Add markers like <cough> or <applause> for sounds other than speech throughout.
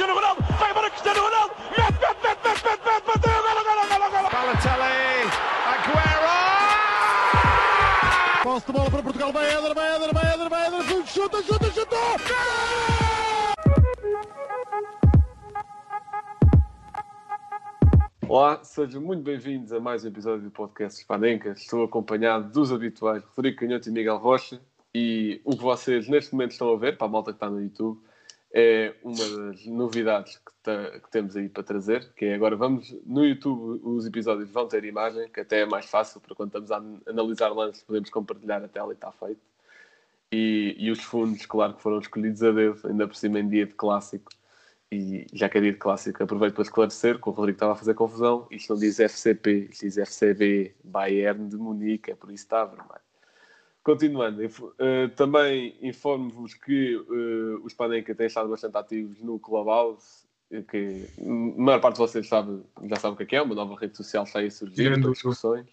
Cristiano Ronaldo, vai embora Cristiano Ronaldo, mete, mete, mete, mete, mete, mete, bateu, golo, golo, golo, golo. Balotelli, Aguero! Posse de bola para Portugal, vai Éder, vai Éder, vai Éder, vai Éder, chuta, chuta, chuta! Olá, sejam muito bem-vindos a mais um episódio do podcast Spanenka. Estou acompanhado dos habituais Rodrigo Canhoto e Miguel Rocha. E o que vocês neste momento estão a ver, para a malta que está no YouTube, é uma das novidades que, que temos aí para trazer, que é agora vamos no YouTube os episódios vão ter imagem, que até é mais fácil para quando estamos a an- analisar lances podemos compartilhar a tela e está feito. E, e os fundos, claro que foram escolhidos a dedo, ainda por cima em dia de clássico. E já que é dia de clássico, aproveito para esclarecer que o Rodrigo estava a fazer confusão. Isto não diz FCP, isto diz FCB, Bayern de Munique, é por isso que está vermelho. Continuando, inf- eh, também informo-vos que eh, os Panenka têm estado bastante ativos no Clubhouse, eh, que a maior parte de vocês sabe, já sabe o que é, que é, uma nova rede social está aí a surgir Tirando discussões.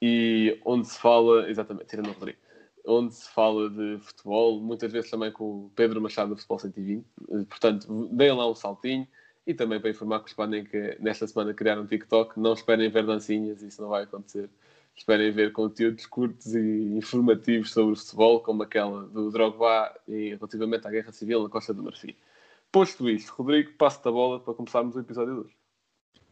E onde se fala, exatamente, tirando o Rodrigo, onde se fala de futebol, muitas vezes também com o Pedro Machado do Futebol 120. Eh, Portanto, deem lá um saltinho. E também para informar que os Panenka nesta semana criaram um TikTok. Não esperem ver dancinhas, isso não vai acontecer. Esperem ver conteúdos curtos e informativos sobre o futebol, como aquela do Drogba e relativamente à Guerra Civil na Costa do Marfim. Posto isto, Rodrigo, passo-te a bola para começarmos o episódio 2.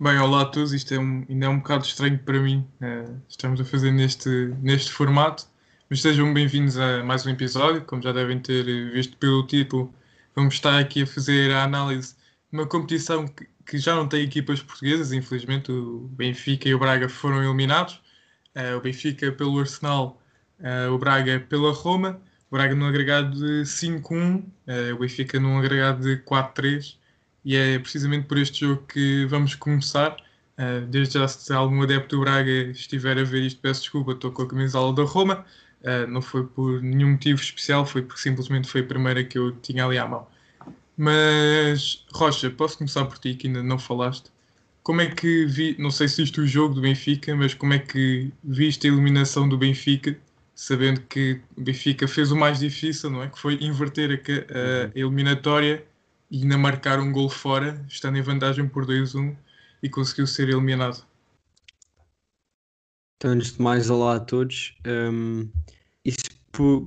Bem, olá a todos, isto é um, ainda é um bocado estranho para mim, eh, estamos a fazer neste, neste formato, mas sejam bem-vindos a mais um episódio, como já devem ter visto pelo título, vamos estar aqui a fazer a análise de uma competição que, que já não tem equipas portuguesas, infelizmente o Benfica e o Braga foram eliminados, o Benfica pelo Arsenal, eh, o Braga pela Roma, o Braga num agregado de 5-1, eh, o Benfica num agregado de 4-3, e é precisamente por este jogo que vamos começar. Desde já, se algum adepto do Braga estiver a ver isto, peço desculpa, estou com a camisola da Roma. Não foi por nenhum motivo especial, foi porque simplesmente foi a primeira que eu tinha ali à mão. Mas, Rocha, posso começar por ti, que ainda não falaste. Como é que vi, não sei se viste o jogo do Benfica, mas como é que viste a eliminação do Benfica, sabendo que o Benfica fez o mais difícil, não é? Que foi inverter a, a eliminatória e ainda marcar um gol fora, estando em vantagem por 2-1 e conseguiu ser eliminado. Então, antes de mais, olá a todos. Um, isso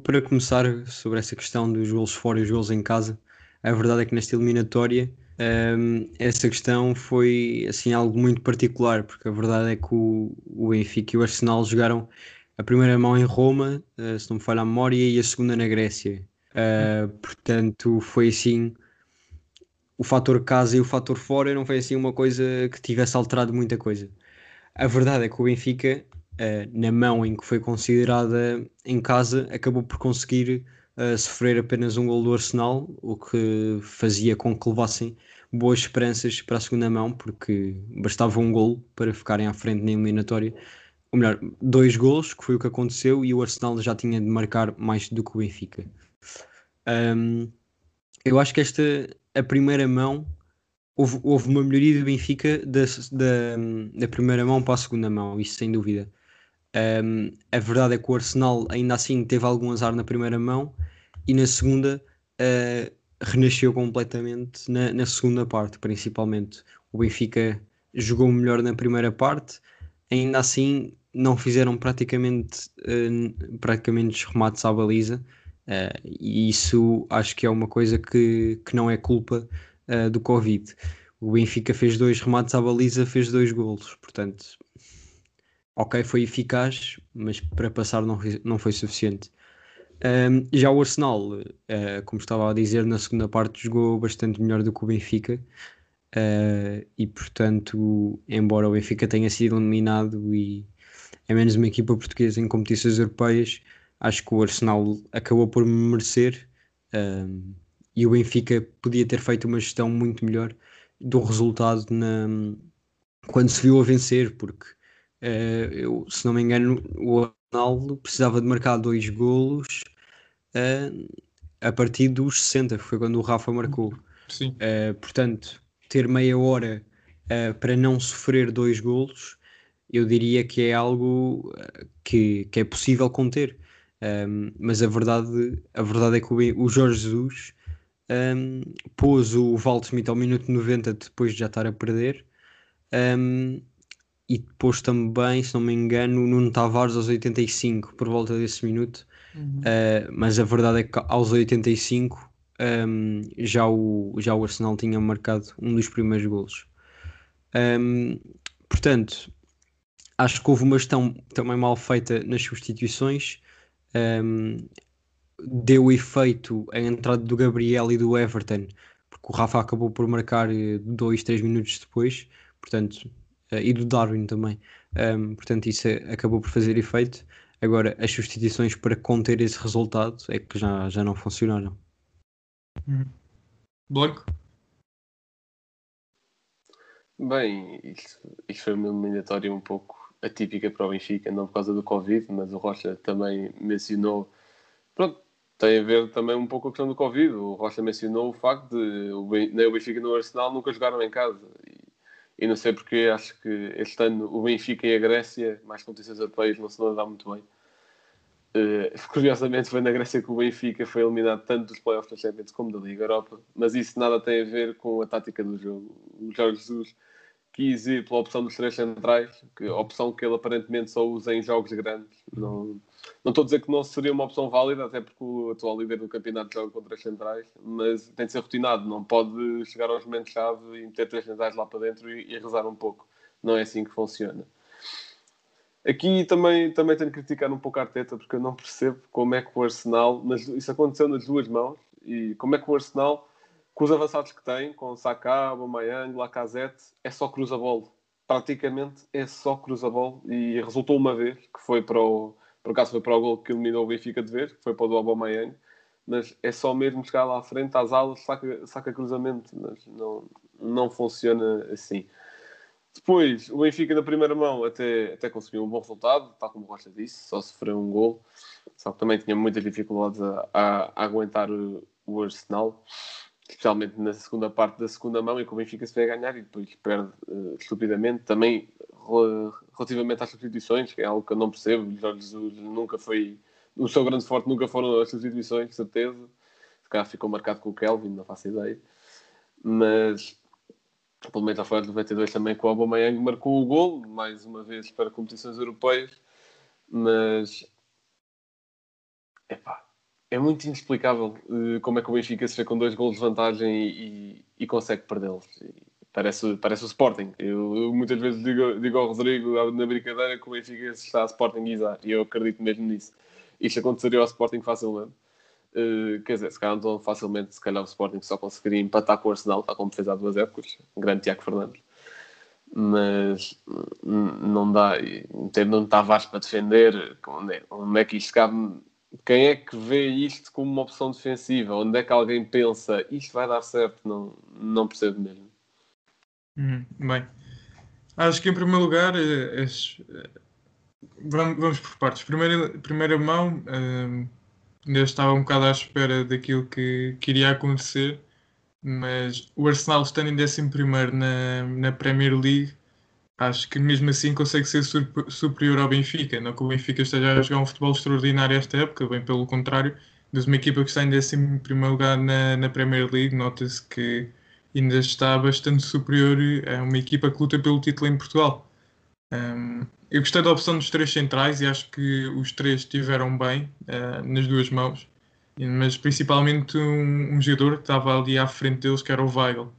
para começar sobre essa questão dos golos fora e os golos em casa, a verdade é que nesta eliminatória um, essa questão foi assim algo muito particular, porque a verdade é que o, o Benfica e o Arsenal jogaram a primeira mão em Roma, uh, se não me falha a memória, e a segunda na Grécia. Uh, portanto, foi assim o fator casa e o fator fora não foi assim uma coisa que tivesse alterado muita coisa. A verdade é que o Benfica, eh, na mão em que foi considerada em casa, acabou por conseguir eh, sofrer apenas um gol do Arsenal, o que fazia com que levassem boas esperanças para a segunda mão, porque bastava um gol para ficarem à frente na eliminatória. Ou melhor, dois gols, que foi o que aconteceu, e o Arsenal já tinha de marcar mais do que o Benfica. Ahm, eu acho que esta, a primeira mão, houve, houve uma melhoria do Benfica da, da, da primeira mão para a segunda mão, isso sem dúvida. Um, a verdade é que o Arsenal ainda assim teve algum azar na primeira mão e na segunda uh, renasceu completamente na, na segunda parte, principalmente. O Benfica jogou melhor na primeira parte, ainda assim não fizeram praticamente, uh, praticamente remates à baliza. Uh, e isso acho que é uma coisa que, que não é culpa do Covid. O Benfica fez dois remates à baliza, fez dois golos, portanto, ok, foi eficaz, mas para passar não, não foi suficiente. Um, já o Arsenal, uh, como estava a dizer, na segunda parte jogou bastante melhor do que o Benfica. uh, e portanto, embora o Benfica tenha sido eliminado e é menos uma equipa portuguesa em competições europeias, acho que o Arsenal acabou por merecer um, e o Benfica podia ter feito uma gestão muito melhor do resultado na, quando se viu a vencer, porque eh, eu, se não me engano, o Ronaldo precisava de marcar dois golos eh, a partir dos 60, que foi quando o Rafa marcou. Sim, Uh, portanto, ter meia hora uh, para não sofrer dois golos, eu diria que é algo uh, que, que é possível conter. Um, mas a verdade, a verdade é que o, Jorge Jesus um, pôs o Waldschmidt ao minuto 90 depois de já estar a perder. Um, e depois também, se não me engano, o Nuno Tavares aos 85, por volta desse minuto. Uhum. Uh, mas a verdade é que aos 85 um, já, o, já o Arsenal tinha marcado um dos primeiros golos. Um, portanto, acho que houve uma gestão também mal feita nas substituições. Um, deu efeito a entrada do Gabriel e do Everton, porque o Rafa acabou por marcar eh, dois, três minutos depois, portanto, e do Darwin também. Um, portanto, isso acabou por fazer efeito. Agora, as substituições para conter esse resultado é que já, já não funcionaram. Uhum. Blanco? Bem, isto, isto foi uma eliminatória um pouco atípica para o Benfica, não por causa do Covid, mas o Rocha também mencionou. Pronto, tem a ver também um pouco com a questão do Covid. O Rocha mencionou o facto de o nem o Benfica nem o Arsenal nunca jogaram em casa. E, e, não sei porque acho que este ano o Benfica e a Grécia, mais competições europeias, não se dá muito bem. Uh, curiosamente foi na Grécia que o Benfica foi eliminado tanto dos playoffs da Champions como da Liga Europa, mas isso nada tem a ver com a tática do jogo. O Jorge Jesus quis ir pela opção dos três centrais, que opção que ele aparentemente só usa em jogos grandes. Não, não estou a dizer que não seria uma opção válida, até porque o atual líder do campeonato joga com três centrais, mas tem de ser rotinado, não pode chegar aos momentos-chave e meter três centrais lá para dentro e, e rezar um pouco. Não é assim que funciona. Aqui também, também tenho de criticar um pouco a Arteta, porque eu não percebo como é que o Arsenal, nas, isso aconteceu nas duas mãos, e como é que o Arsenal, com os avançados que tem, com Saka, Aubameyang, Lacazette, é só cruza-bola. Praticamente é só cruza-bola, e resultou uma vez, que foi para o, por acaso foi para o gol que eliminou o Benfica de vez, que foi para o do Aubameyang, mas é só mesmo chegar lá à frente, às alas, saca, saca cruzamento, mas não, não funciona assim. Depois, o Benfica na primeira mão até, até conseguiu um bom resultado, tal como o Rocha disse, só sofreu um gol, só que também tinha muitas dificuldades a, a, a aguentar o, o, Arsenal, especialmente na segunda parte da segunda mão, em que o Benfica se vai ganhar e depois perde uh, estupidamente. Também relativamente às substituições, que é algo que eu não percebo, Jorge Jesus nunca foi, o seu grande forte nunca foram as substituições, certeza. Se calhar ficou marcado com o Kelvin, não faço ideia. Mas pelo menos já foi em 92 também que o Aubameyang marcou o gol, mais uma vez para competições europeias, mas epá, é muito inexplicável uh, como é que o Benfica se vê com dois gols de vantagem e, e, e consegue perdê-los. Parece, parece o Sporting. Eu, eu, muitas vezes digo, digo ao Rodrigo na brincadeira que o Benfica está a Sportingizar e eu acredito mesmo nisso. Isto aconteceria ao Sporting facilmente. Uh, quer dizer, se calhar não tão facilmente, se calhar o Sporting só conseguiria empatar com o Arsenal, tal como fez há duas épocas, grande Tiago Fernandes. Mas não dá, não Tavares para defender, onde é, onde é que isto cabe? Quem é que vê isto como uma opção defensiva? Onde é que alguém pensa isto vai dar certo? Não, não percebo mesmo. Hum, bem, acho que em primeiro lugar, é, é, vamos, vamos por partes. Primeira, primeira mão. Ainda estava um bocado à espera daquilo que, que iria acontecer, mas o Arsenal estando em 11 na, na Premier League, acho que mesmo assim consegue ser superior ao Benfica. Não que o Benfica esteja a jogar um futebol extraordinário esta época, bem pelo contrário, mas uma equipa que está em 11 lugar na, na Premier League, nota-se que ainda está bastante superior a uma equipa que luta pelo título em Portugal. Um, eu gostei da opção dos três centrais e acho que os três estiveram bem uh, nas duas mãos, mas principalmente um, um, jogador que estava ali à frente deles, que era o Weigl.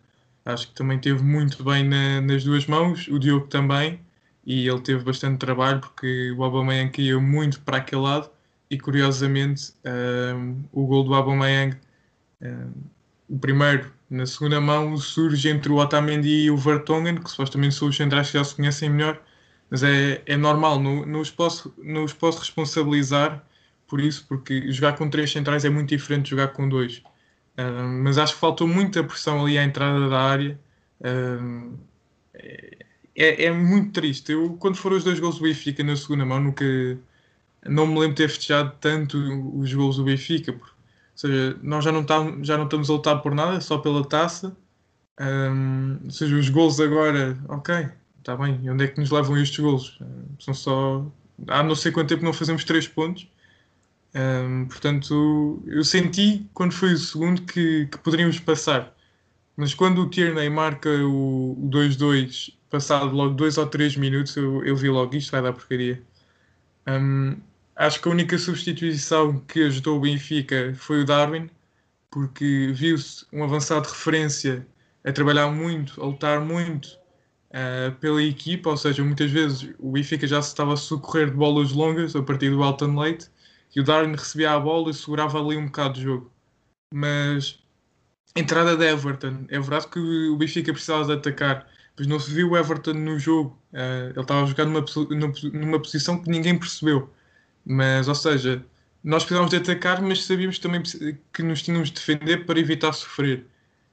Acho que também teve muito bem na, nas duas mãos, o Diogo também, e ele teve bastante trabalho porque o Aubameyang ia muito para aquele lado e curiosamente um, o gol do Aubameyang, um, o primeiro na segunda mão, surge entre o Otamendi e o Vertonghen, que supostamente são os centrais que já se conhecem melhor, mas é, é normal, não, não, os posso, não os posso responsabilizar por isso, porque jogar com três centrais é muito diferente de jogar com dois. Mas acho que faltou muita pressão ali à entrada da área. Uh, é, é, muito triste. Eu, quando foram os dois gols do Benfica na segunda mão, nunca não me lembro de ter festejado tanto os gols do Benfica. Ou seja, nós já não, tá, já não estamos a lutar por nada, só pela taça. Um, ou seja, os gols agora, ok, está bem, e onde é que nos levam estes golos? São só. Há não sei quanto tempo não fazemos 3 pontos. Um, portanto, eu senti quando foi o segundo que, que poderíamos passar. Mas quando o Tierney marca o 2-2, passado logo 2 ou 3 minutos, eu, eu vi logo isto vai dar porcaria. Um, acho que a única substituição que ajudou o Benfica foi o Darwin, porque viu-se um avançado de referência a trabalhar muito, a lutar muito uh, pela equipa, ou seja, muitas vezes o Benfica já se estava a socorrer de bolas longas a partir do Alton Leite e o Darwin recebia a bola e segurava ali um bocado de jogo. Mas entrada de Everton, é verdade que o Benfica precisava de atacar, mas não se viu o Everton no jogo. Uh, ele estava jogar numa, numa posição que ninguém percebeu. Mas, ou seja, nós precisávamos de atacar, mas sabíamos também que nos tínhamos de defender para evitar sofrer.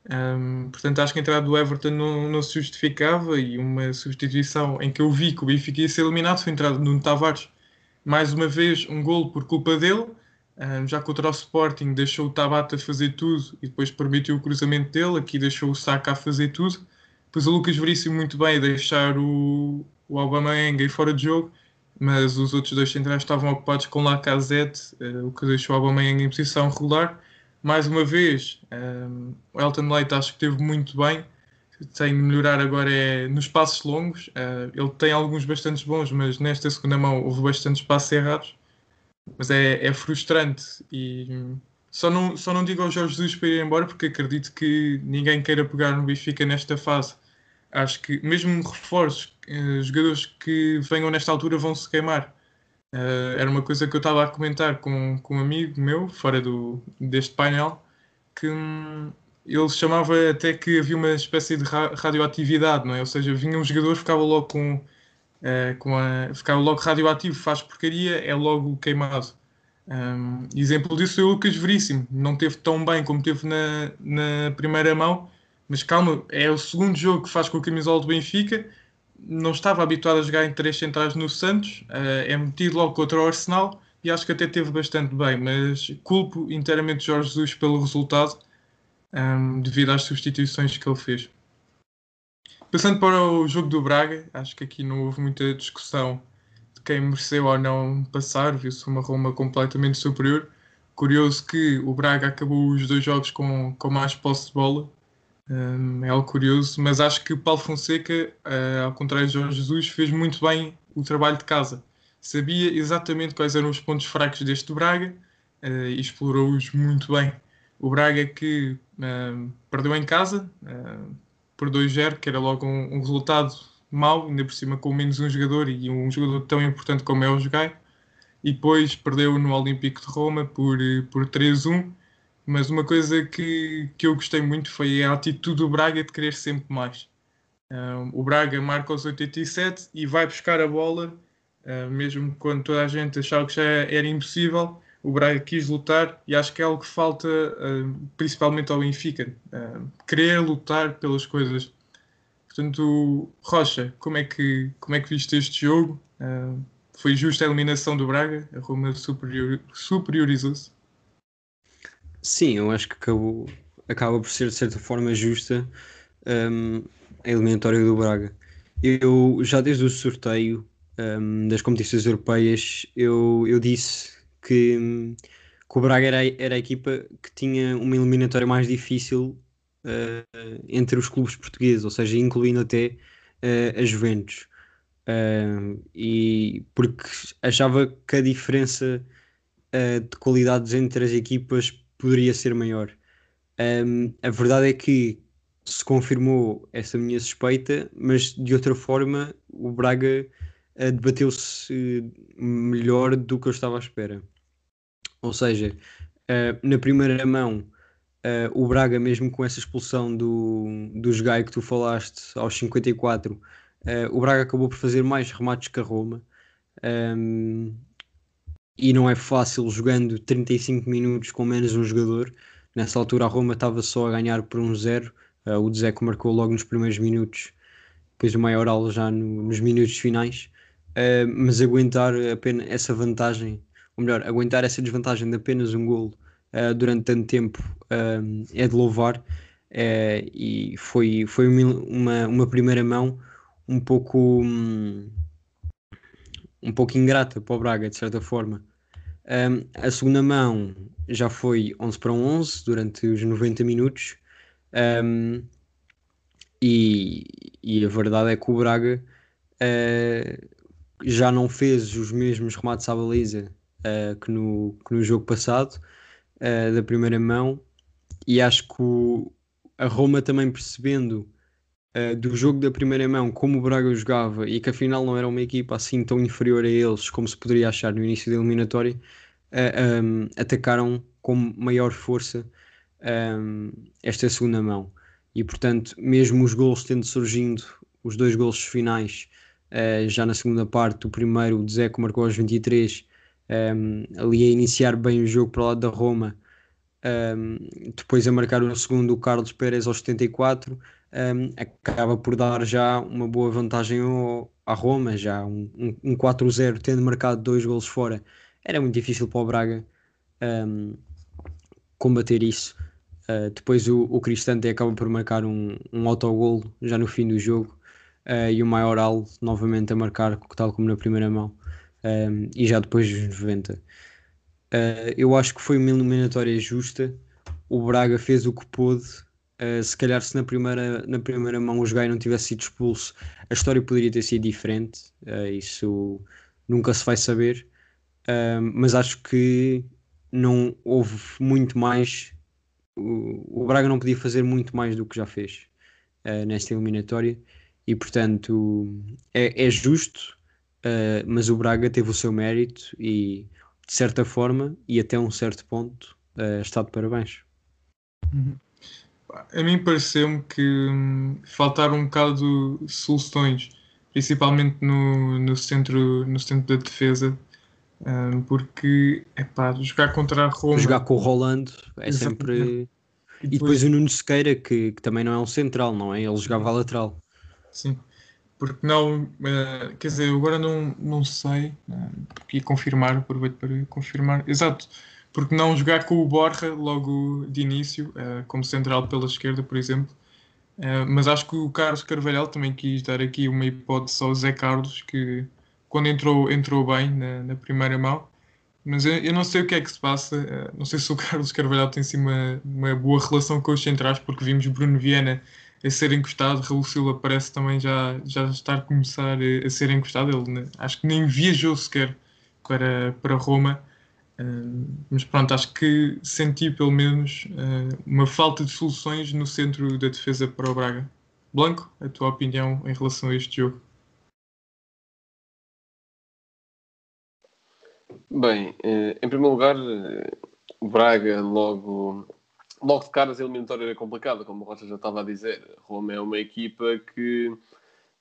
Um, portanto, acho que a entrada do Everton não, não, se justificava e uma substituição em que eu vi que o Benfica ia ser eliminado foi a entrada do Tavares. Mais uma vez, um golo por culpa dele, já contra o Sporting deixou o Tabata fazer tudo e depois permitiu o cruzamento dele, aqui deixou o Saka a fazer tudo. Depois o Lucas Veríssimo muito bem deixar o, o Aubameyang fora de jogo, mas os outros dois centrais estavam ocupados com Lacazette, uh, o que deixou o Aubameyang em posição regular mais uma vez, um, o Elton Leite acho que teve muito bem. Tem de melhorar agora é nos passos longos. Uh, ele tem alguns bastante bons, mas nesta segunda mão houve bastantes passos errados. Mas é, é frustrante e só não, só não digo ao Jorge Jesus para ir embora porque acredito que ninguém queira pegar no Benfica nesta fase. Acho que mesmo reforços, uh, jogadores que venham nesta altura vão se queimar. Uh, era uma coisa que eu estava a comentar com, com um amigo meu, fora do, deste painel, que hum, ele chamava até que havia uma espécie de ra radioatividade, não é? Ou seja, vinha um jogador, ficava logo com, uh, com a, ficava logo radioativo, faz porcaria, é logo queimado. Um, exemplo disso é o Lucas Veríssimo, não teve tão bem como teve na, na primeira mão, mas calma, é o segundo jogo que faz com a camisola do Benfica não estava habituado a jogar em três centrais no Santos, uh, é metido logo contra o Arsenal e acho que até teve bastante bem, mas culpo inteiramente Jorge Jesus pelo resultado um, devido às substituições que ele fez. Passando para o jogo do Braga, acho que aqui não houve muita discussão de quem mereceu ou não passar, viu-se uma Roma completamente superior. Curioso que o Braga acabou os dois jogos com, com mais posse de bola, um, é algo curioso, mas acho que Paulo Fonseca, uh, ao contrário de Jorge Jesus, fez muito bem o trabalho de casa. Sabia exatamente quais eram os pontos fracos deste Braga uh, e explorou-os muito bem. O Braga que uh, perdeu em casa por 2-0, que era logo um, um, resultado mau, ainda por cima com menos um jogador e um jogador tão importante como é o Jogai. E depois perdeu no Olímpico de Roma por, por 3-1 mas uma coisa que, que eu gostei muito foi a atitude do Braga de querer sempre mais. Um, o Braga marca aos 87 e vai buscar a bola, uh, mesmo quando toda a gente achava que já era impossível. O Braga quis lutar e acho que é algo que falta uh, principalmente ao Benfica: uh, querer lutar pelas coisas. Portanto, Rocha, como é que, como é que viste este jogo? foi justa a eliminação do Braga? A Roma superior, superiorizou-se? Sim, eu acho que acabou, acaba por ser de certa forma justa um, a eliminatória do Braga. Eu já desde o sorteio um, das competições europeias eu, eu disse que, que o Braga era, era a equipa que tinha uma eliminatória mais difícil uh, entre os clubes portugueses, ou seja, incluindo até uh, a Juventus. Uh, e porque achava que a diferença uh, de qualidades entre as equipas poderia ser maior. Um, a verdade é que se confirmou essa minha suspeita, mas de outra forma o Braga uh, debateu-se melhor do que eu estava à espera. Ou seja, uh, na primeira mão, uh, o Braga, mesmo com essa expulsão do, do Gai que tu falaste aos 54, o Braga acabou por fazer mais remates que a Roma. Um, e não é fácil jogando 35 minutos com menos um jogador. Nessa altura a Roma estava só a ganhar por um zero. Uh, o Dzeko marcou logo nos primeiros minutos, depois o Maioral já no, nos minutos finais. Uh, mas aguentar apenas essa vantagem, ou melhor, aguentar essa desvantagem de apenas um golo uh, durante tanto tempo é de louvar. e foi, foi uma, uma primeira mão um pouco. Hum, um pouco ingrata para o Braga, de certa forma. Um, a segunda mão já foi 11 para 11 durante os 90 minutos. Um, e, e, a verdade é que o Braga uh, já não fez os mesmos remates à baliza uh, que, no, que no jogo passado, uh, da primeira mão, e acho que o, a Roma também percebendo do jogo da primeira mão como o Braga jogava e que afinal não era uma equipa assim tão inferior a eles como se poderia achar no início da eliminatória, um, atacaram com maior força um, esta segunda mão. E portanto, mesmo os gols tendo surgindo, os dois gols finais, uh, já na segunda parte, o primeiro, o Zeco marcou aos 23, um, ali a iniciar bem o jogo para o lado da Roma. depois a marcar o segundo, o Carlos Pérez aos 74, acaba por dar já uma boa vantagem ao, à Roma, já um, um, um 4-0, tendo marcado dois gols fora era muito difícil para o Braga um, combater isso. Uh, depois o, o Cristante acaba por marcar um, um autogol já no fim do jogo uh, e o Maioral novamente a marcar, tal como na primeira mão, um, e já depois dos 90. Uh, eu acho que foi uma eliminatória justa. O Braga fez o que pôde. Uh, se calhar, se na primeira, na primeira mão o Jogai não tivesse sido expulso, a história poderia ter sido diferente. Uh, isso nunca se vai saber mas acho que não houve muito mais. O, o, Braga não podia fazer muito mais do que já fez nesta eliminatória e, portanto, é, é justo, uh, mas o Braga teve o seu mérito e, de certa forma, e até um certo ponto, uh, está de parabéns. Uhum. A mim pareceu-me que hum, faltaram um bocado de soluções, principalmente no, no, centro, no centro da defesa, um, porque é pá, jogar contra a Roma. Jogar com o Rolando é Exatamente. sempre. E depois, e depois o Nuno Sequeira, que, que, também não é um central, não é? Ele jogava a lateral. Sim, porque não, uh, quer dizer, agora não, não sei, uh, e confirmar, aproveito para confirmar, exato, porque não jogar com o Borja logo de início, uh, como central pela esquerda, por exemplo, mas acho que o Carlos Carvalhal também quis dar aqui uma hipótese ao Zé Carlos, que quando entrou, entrou bem na, na primeira mão. Mas eu, eu, não sei o que é que se passa. Eh, não sei se o <laughs> Carlos Carvalhal tem sim uma, uma boa relação com os centrais, porque vimos Bruno Viana a ser encostado, Raul Silva parece também já, já estar a começar a, a ser encostado. Ele acho que nem viajou sequer para, para Roma. Uh, mas pronto, acho que senti pelo menos uh, uma falta de soluções no centro da defesa para o Braga. Blanco, a tua opinião em relação a este jogo? Bem, eh, em primeiro lugar, eh, Braga logo, logo de caras a eliminatória era complicada, como o Rocha já estava a dizer. Roma é uma equipa que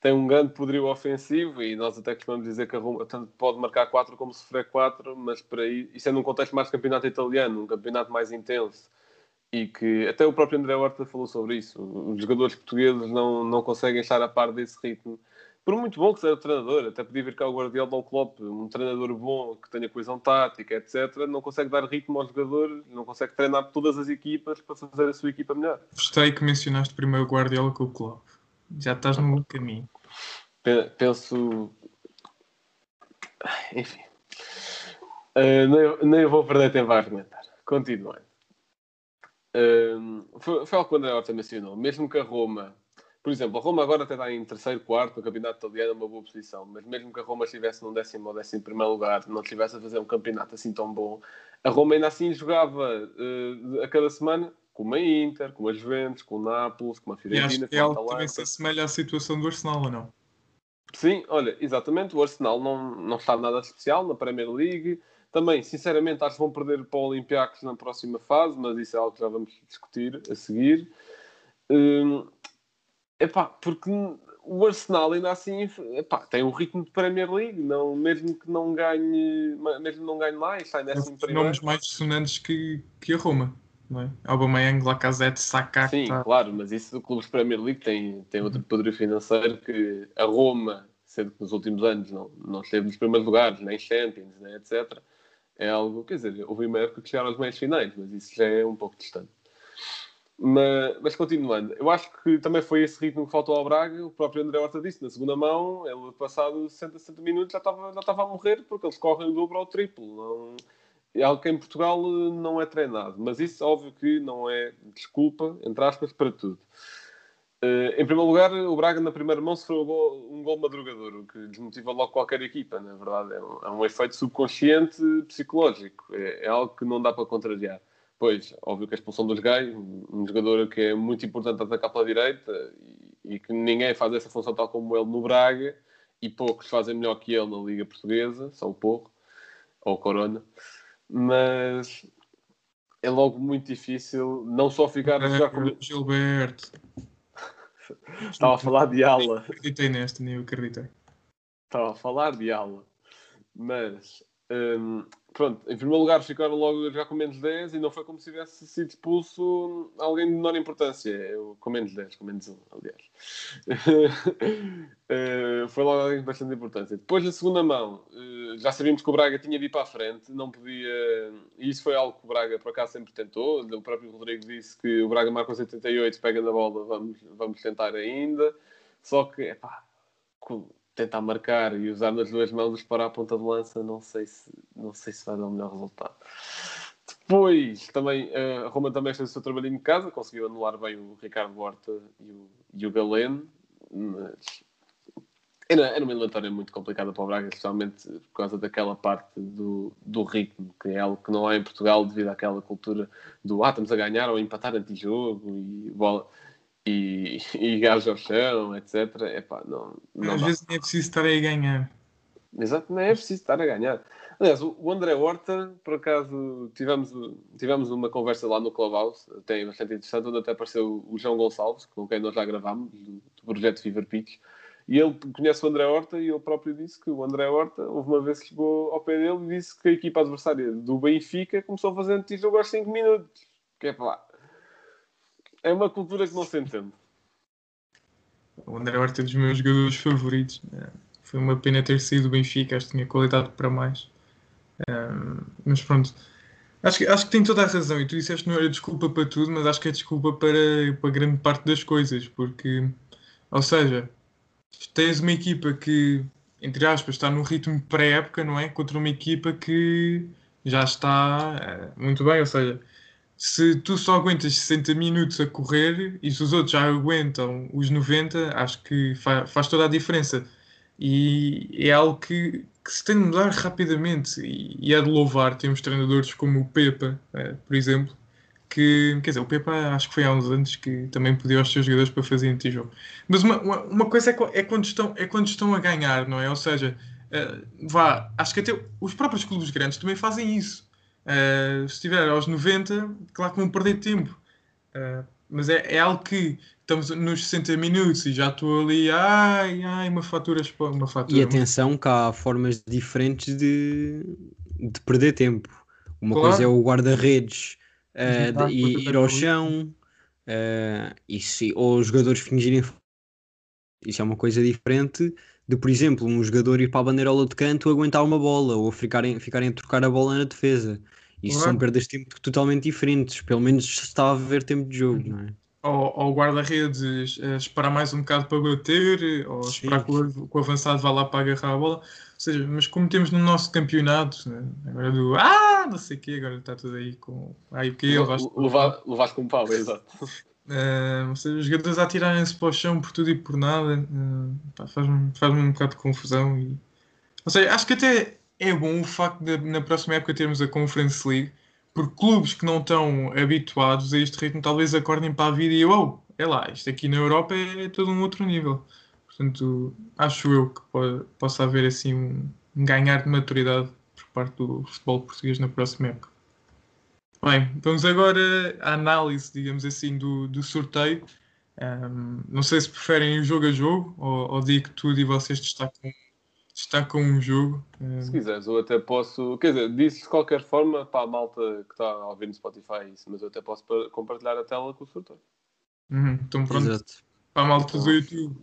tem um grande poderio ofensivo e nós até costumamos dizer que a Roma tanto pode marcar 4 como sofrer 4, mas para aí, isso é num contexto mais de campeonato italiano, um campeonato mais intenso. E que até o próprio André Horta falou sobre isso. Os jogadores portugueses não, não conseguem estar a par desse ritmo por muito bom que seja o treinador, até podia vir cá o Guardiola ou o Klopp, um treinador bom que tenha coesão tática, etc., não consegue dar ritmo aos jogadores, não consegue treinar todas as equipas para fazer a sua equipa melhor. Gostei que mencionaste primeiro o Guardiola com o Klopp. Já estás no caminho. Penso. Enfim. Uh, nem, nem vou perder tempo a argumentar. Continuando. Uh, foi, foi algo que o André Horta mencionou. Mesmo que a Roma por exemplo, a Roma agora até está em terceiro, quarto no campeonato italiano, é uma boa posição, mas mesmo que a Roma estivesse num décimo ou décimo primeiro lugar, não estivesse a fazer um campeonato assim tão bom, a Roma ainda assim jogava uh, a cada semana com uma Inter, com uma Juventus, com o Nápoles, com uma Fiorentina, com a Atalanta. também se assemelha à situação do Arsenal, ou não? Sim, olha, exatamente, o Arsenal não, não está nada especial na Premier League, também, sinceramente, acho que vão perder para o Olympiacos na próxima fase, mas isso é algo que já vamos discutir a seguir. Um, Epá, porque o Arsenal ainda assim epá, tem um ritmo de Premier League, não, mesmo que não ganhe, mesmo não ganhe mais, está ainda assim primeiro. Nomes mais sonantes que, que a Roma, não é? Aubameyang, Lacazette, Saka. Sim, tá... claro, mas isso do clube de Premier League tem, tem outro poder financeiro que a Roma, sendo que nos últimos anos não, não esteve nos primeiros lugares, nem Champions, nem etc. É algo, quer dizer, houve uma época que chegaram aos meios finais, mas isso já é um pouco distante. Mas, mas, continuando, eu acho que também foi esse ritmo que faltou ao Braga. O próprio André Horta disse na segunda mão, ele passado 60, 60 minutos já estava, já estava a morrer porque eles correm o dobro ao triplo. Não, é algo que em Portugal eh, não é treinado, mas isso óbvio que não é desculpa, entre aspas, para tudo. Uh, em primeiro lugar, o Braga na primeira mão sofreu um gol, um gol madrugador, o que desmotiva logo qualquer equipa, na verdade. É um, é um efeito subconsciente psicológico, é, é, algo que não dá para contrariar. Pois, óbvio que a expulsão dos Gai, um jogador que é muito importante atacar pela direita e, e que ninguém faz essa função tal como ele no Braga, e poucos fazem melhor que ele na Liga Portuguesa, só o pouco, ou Corona mas é logo muito difícil não só ficar a jogar com Gilberto. <laughs> Estava a falar de ala. Acreditei nesta, nem eu acreditei. Estava a falar de ala. Mas um, pronto, em primeiro lugar ficaram logo já com menos 10 e não foi como se tivesse sido expulso alguém de menor importância. Eu, com menos 10, com menos 1, aliás. uh, <laughs> foi logo alguém de bastante importância. Depois, na segunda mão, uh, já sabíamos que o Braga tinha de ir para a frente, não podia. E isso foi algo que o Braga, por acaso, sempre tentou. O próprio Rodrigo disse que o Braga marca 78, pega na bola, vamos, vamos tentar ainda. Só que, epá, tentar marcar e usar nas duas mãos para a ponta de lança, não sei se, não sei se vai dar o melhor resultado. Depois, também, eh, a Roma também fez o seu trabalhinho de casa, conseguiu anular bem o Ricardo Horta e o, e o Galeno, mas era, era uma eliminatória muito complicada para o Braga, especialmente por causa daquela parte do, do ritmo, que é algo que não há em Portugal devido àquela cultura do ah, estamos a ganhar ou a empatar antijogo e bola e, e gás ao chão, etc. Epá, não, não Às dá. vezes nem é preciso estar aí a ganhar. Exato, não é preciso estar a ganhar. Aliás, o André Horta, por acaso, tivemos, tivemos uma conversa lá no Clubhouse, até bastante interessante, onde até apareceu o João Gonçalves, com quem nós já gravámos, do, do projeto Fever Pitch, e ele conhece o André Horta e ele próprio disse que o André Horta, houve uma vez que chegou ao pé dele e disse que a equipa adversária do Benfica começou a fazer antijogo aos 5 minutos. Que é pá, é uma cultura que não se entende. O André Horta é dos meus jogadores favoritos. É, foi uma pena ter saído do Benfica, acho que tinha qualidade para mais. Um, mas pronto, acho que, acho que tem toda a razão. E tu disseste que não era desculpa para tudo, mas acho que é desculpa para, para grande parte das coisas. Porque, ou seja, tens uma equipa que, entre aspas, está num ritmo pré-época, não é? Contra uma equipa que já está é, muito bem. Ou seja, se tu só aguentas 60 minutos a correr e se os outros já aguentam os 90, acho que fa faz toda a diferença. E é algo que, que se tem de mudar rapidamente. E, e é de louvar. Temos treinadores como o Pepa, eh, por exemplo, que, quer dizer, o Pepa acho que foi há uns anos que também pediu aos seus jogadores para fazer antijogo. Mas uma, uma, uma coisa é, é, quando estão, é quando estão a ganhar, não é? Ou seja, uh, vá, acho que até os próprios clubes grandes também fazem isso. Uh, se estiver aos 90, claro que vão perder tempo. Uh, mas é, é, algo que estamos nos 60 minutos e já estou ali, ai, ai, uma fatura, uma fatura. E atenção que há formas diferentes de, de perder tempo. Uma claro. coisa é o guarda-redes uh, e ir ao chão, uh, e se, ou os jogadores fingirem. Isso é uma coisa diferente de, por exemplo, um jogador ir para a bandeirola de canto aguentar uma bola ou ficarem, ficarem a trocar a bola na defesa. Isso claro. são perdas de tempo totalmente diferentes. Pelo menos está a haver tempo de jogo, não é? Ou, ou guarda-redes uh, esperar mais um bocado para bater, ou Sim. esperar que o, que o, avançado vá lá para agarrar a bola. Ou seja, mas como temos no nosso campeonato, né? agora do ah, não sei o quê, agora está tudo aí com. Aí o que levaste, levaste com pau, exato. <laughs> Uh, os jogadores atirarem-se para o chão por tudo e por nada uh, faz-me faz um bocado de confusão. E... Ou seja, acho que até é bom o facto de na próxima época termos a Conference League, porque clubes que não estão habituados a este ritmo talvez acordem para a vida e oh, é lá, isto aqui na Europa é todo um outro nível. Portanto, acho eu que pode, possa haver assim um ganhar de maturidade por parte do futebol português na próxima época. Bem, vamos agora à análise, digamos assim, do, do sorteio. Um, não sei se preferem o jogo a jogo ou, ou digo tudo e vocês destacam destacam um jogo. Se quiseres, eu até posso. Quer dizer, disse de qualquer forma para a malta que está a ouvir no Spotify isso, mas eu até posso compartilhar a tela com o sorteio. Uhum, então pronto. Exato. Para a malta do YouTube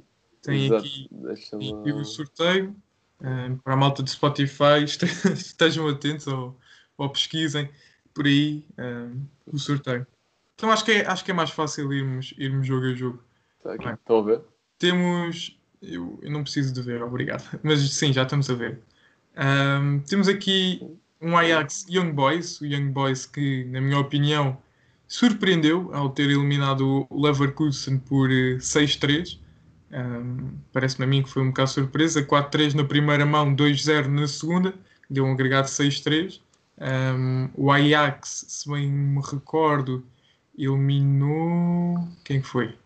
tem Exato. aqui, aqui o sorteio. Um, para a malta do Spotify <laughs> estejam atentos ou, ou pesquisem por aí um, o sorteio. Então acho que é, acho que é mais fácil irmos, irmos jogo a jogo. Tá aqui, estão a ver? Temos eu, eu, não preciso de ver, obrigado. <laughs> Mas sim, já estamos a ver. Um, temos aqui um Ajax Young Boys, o Young Boys que, na minha opinião, surpreendeu ao ter eliminado o Leverkusen por eh, 6-3. Um, Parece-me a mim que foi um bocado surpresa. 4-3 na primeira mão, 2-0 na segunda, deu um agregado 6-3. Um, o Ajax, se bem me recordo, eliminou. Quem foi?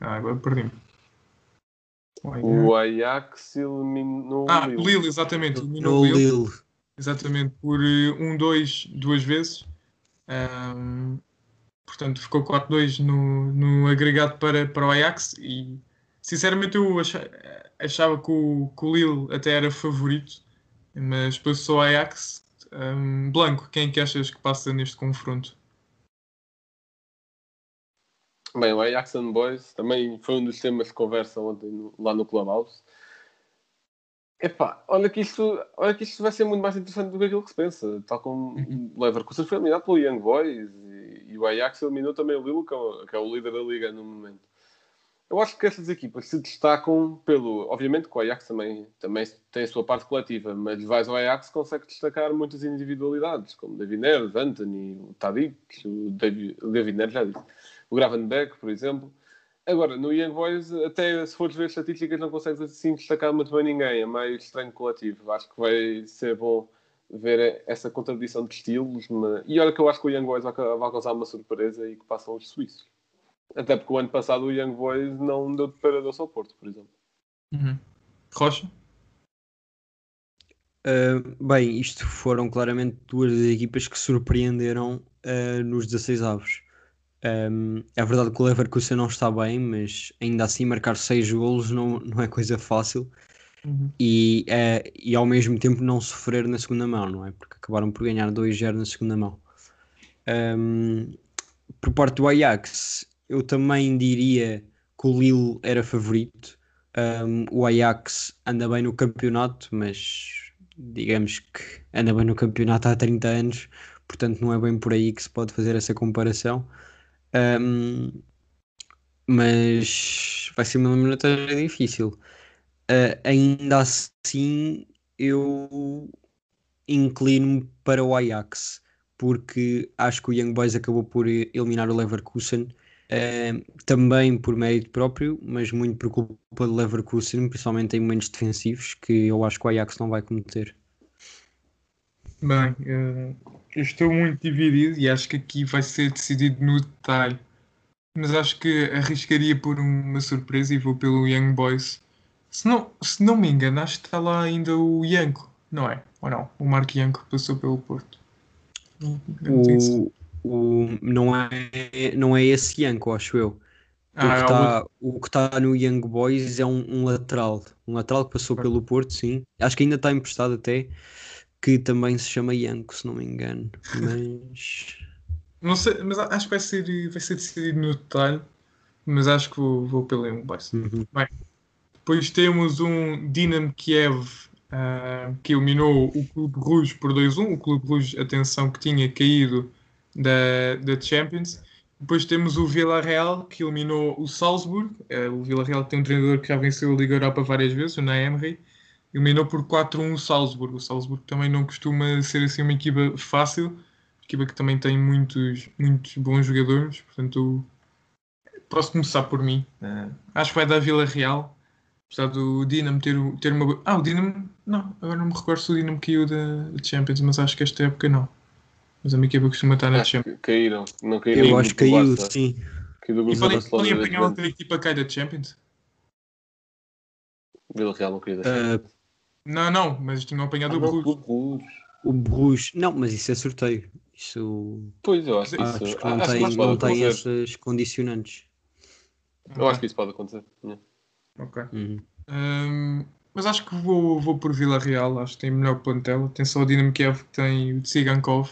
Ah, agora perdi-me. O Ajax. O Ajax eliminou Ah, o Lille. Lille, exatamente. Eliminou No o Lille. Lille. Exatamente, por 1-2 duas vezes. Ahm, portanto, ficou 4-2 no, no agregado para, para o Ajax. E sinceramente, eu acha- achava que o, que o Lille até era favorito, mas passou o Ajax. Ahm, Blanco, quem é que achas que passa neste confronto? Bem, o Ajax and Boys também foi um dos temas de conversa ontem no- lá no Clubhouse. Epá, olha que, isto, olha que isto vai ser muito mais interessante do que aquilo que se pensa. Tal como o Leverkusen foi eliminado pelo Young Boys e, e o Ajax eliminou também o Lille, que é o, que é o líder da liga no momento. Eu acho que estas equipas se destacam pelo. Obviamente que o Ajax também, também tem a sua parte coletiva, mas vais ao Ajax consegue destacar muitas individualidades, como David Neres, Anthony, o Tadic, o David, o David Neres já disse, o Gravenbeck, por exemplo. Agora, no Young Boys, até se fores ver estatísticas, não consegues assim destacar muito bem ninguém. É mais estranho coletivo. Acho que vai ser bom ver essa contradição de estilos. mas- E olha que eu acho que o Young Boys vai, vai causar uma surpresa e que passam os suíços. Até porque o ano passado o Young Boys não deu de parador ao Porto, por exemplo. Uhum. Rocha? Uh, bem, isto foram claramente duas equipas que surpreenderam uh, nos 16 avos. Um, é verdade que o Leverkusen não está bem, mas ainda assim marcar 6 golos não, não é coisa fácil Uhum. e, eh, e ao mesmo tempo não sofrer na segunda mão, não é? Porque acabaram por ganhar 2-0 na segunda mão. Um, por parte do Ajax, eu também diria que o Lille era favorito. Um, o Ajax anda bem no campeonato, mas digamos que anda bem no campeonato há 30 anos, portanto não é bem por aí que se pode fazer essa comparação. Um, mas vai ser uma eliminatória difícil. Uh, ainda assim, eu inclino-me para o Ajax, porque acho que o Young Boys acabou por eliminar o Leverkusen, uh, também por mérito próprio, mas muito por culpa do Leverkusen, principalmente em momentos defensivos, que eu acho que o Ajax não vai cometer. Bem, eh, eu estou muito dividido e acho que aqui vai ser decidido no detalhe. Mas acho que arriscaria por uma surpresa e vou pelo Young Boys. Se não, se não me engano, acho que está lá ainda o Yanko, não é? Ou não? O Marco Yanko passou pelo Porto. Não, não. O, o, não, é, não é esse Yanko, acho eu. Ah, o, é que o- tá, o que está no Young Boys é um, um lateral. Um lateral que passou pelo Porto, sim. Acho que ainda está emprestado até. Que também se chama Yanko, se não me engano. Mas. <laughs> Não sei, mas acho que vai ser, vai ser decidido no detalhe. Mas acho que vou, vou pelo Young Boys. Uhum. Depois temos um Dinamo Kiev ah, que eliminou o Clube Rouge por 2-1. O Clube Rouge, atenção, que tinha caído da, da Champions. Depois temos o Villarreal que eliminou o Salzburg. Eh, o Villarreal tem um treinador que já venceu a Liga Europa várias vezes, o Naemri. Eliminou por 4-1 o Salzburg. O Salzburg também não costuma ser assim uma equipa fácil. Equipa que também tem muitos, muitos bons jogadores. Portanto, posso começar por mim. Eh, acho que vai dar Villarreal. Apesar do Dinamo ter, ter uma. boa- Ah, o Dinamo. Não, agora não me recordo se o Dinamo caiu da Champions, mas acho que esta época não. Mas a minha equipa costuma estar na Acho Champions. que caíram. Não caíram Eu acho que caiu, Barça. sim. Caiu do E grupo do podem, apanhar outra equipa que cai da Champions? Vila Real não caiu da Ah, Não, não, mas tinham apanhado Ah, o não, Bruges. O Bruges. Não, mas isso é sorteio. Isso. Pois, eu acho que Acho isso, que não acho que tem, pode não tem essas condicionantes. Eu acho que isso pode acontecer. Yeah. Ok. Uhum. Hum, mas acho que vou, vou por Vila Real, acho que tem melhor plantel. Tem só o Dinamo Kiev que tem o Tsigankov,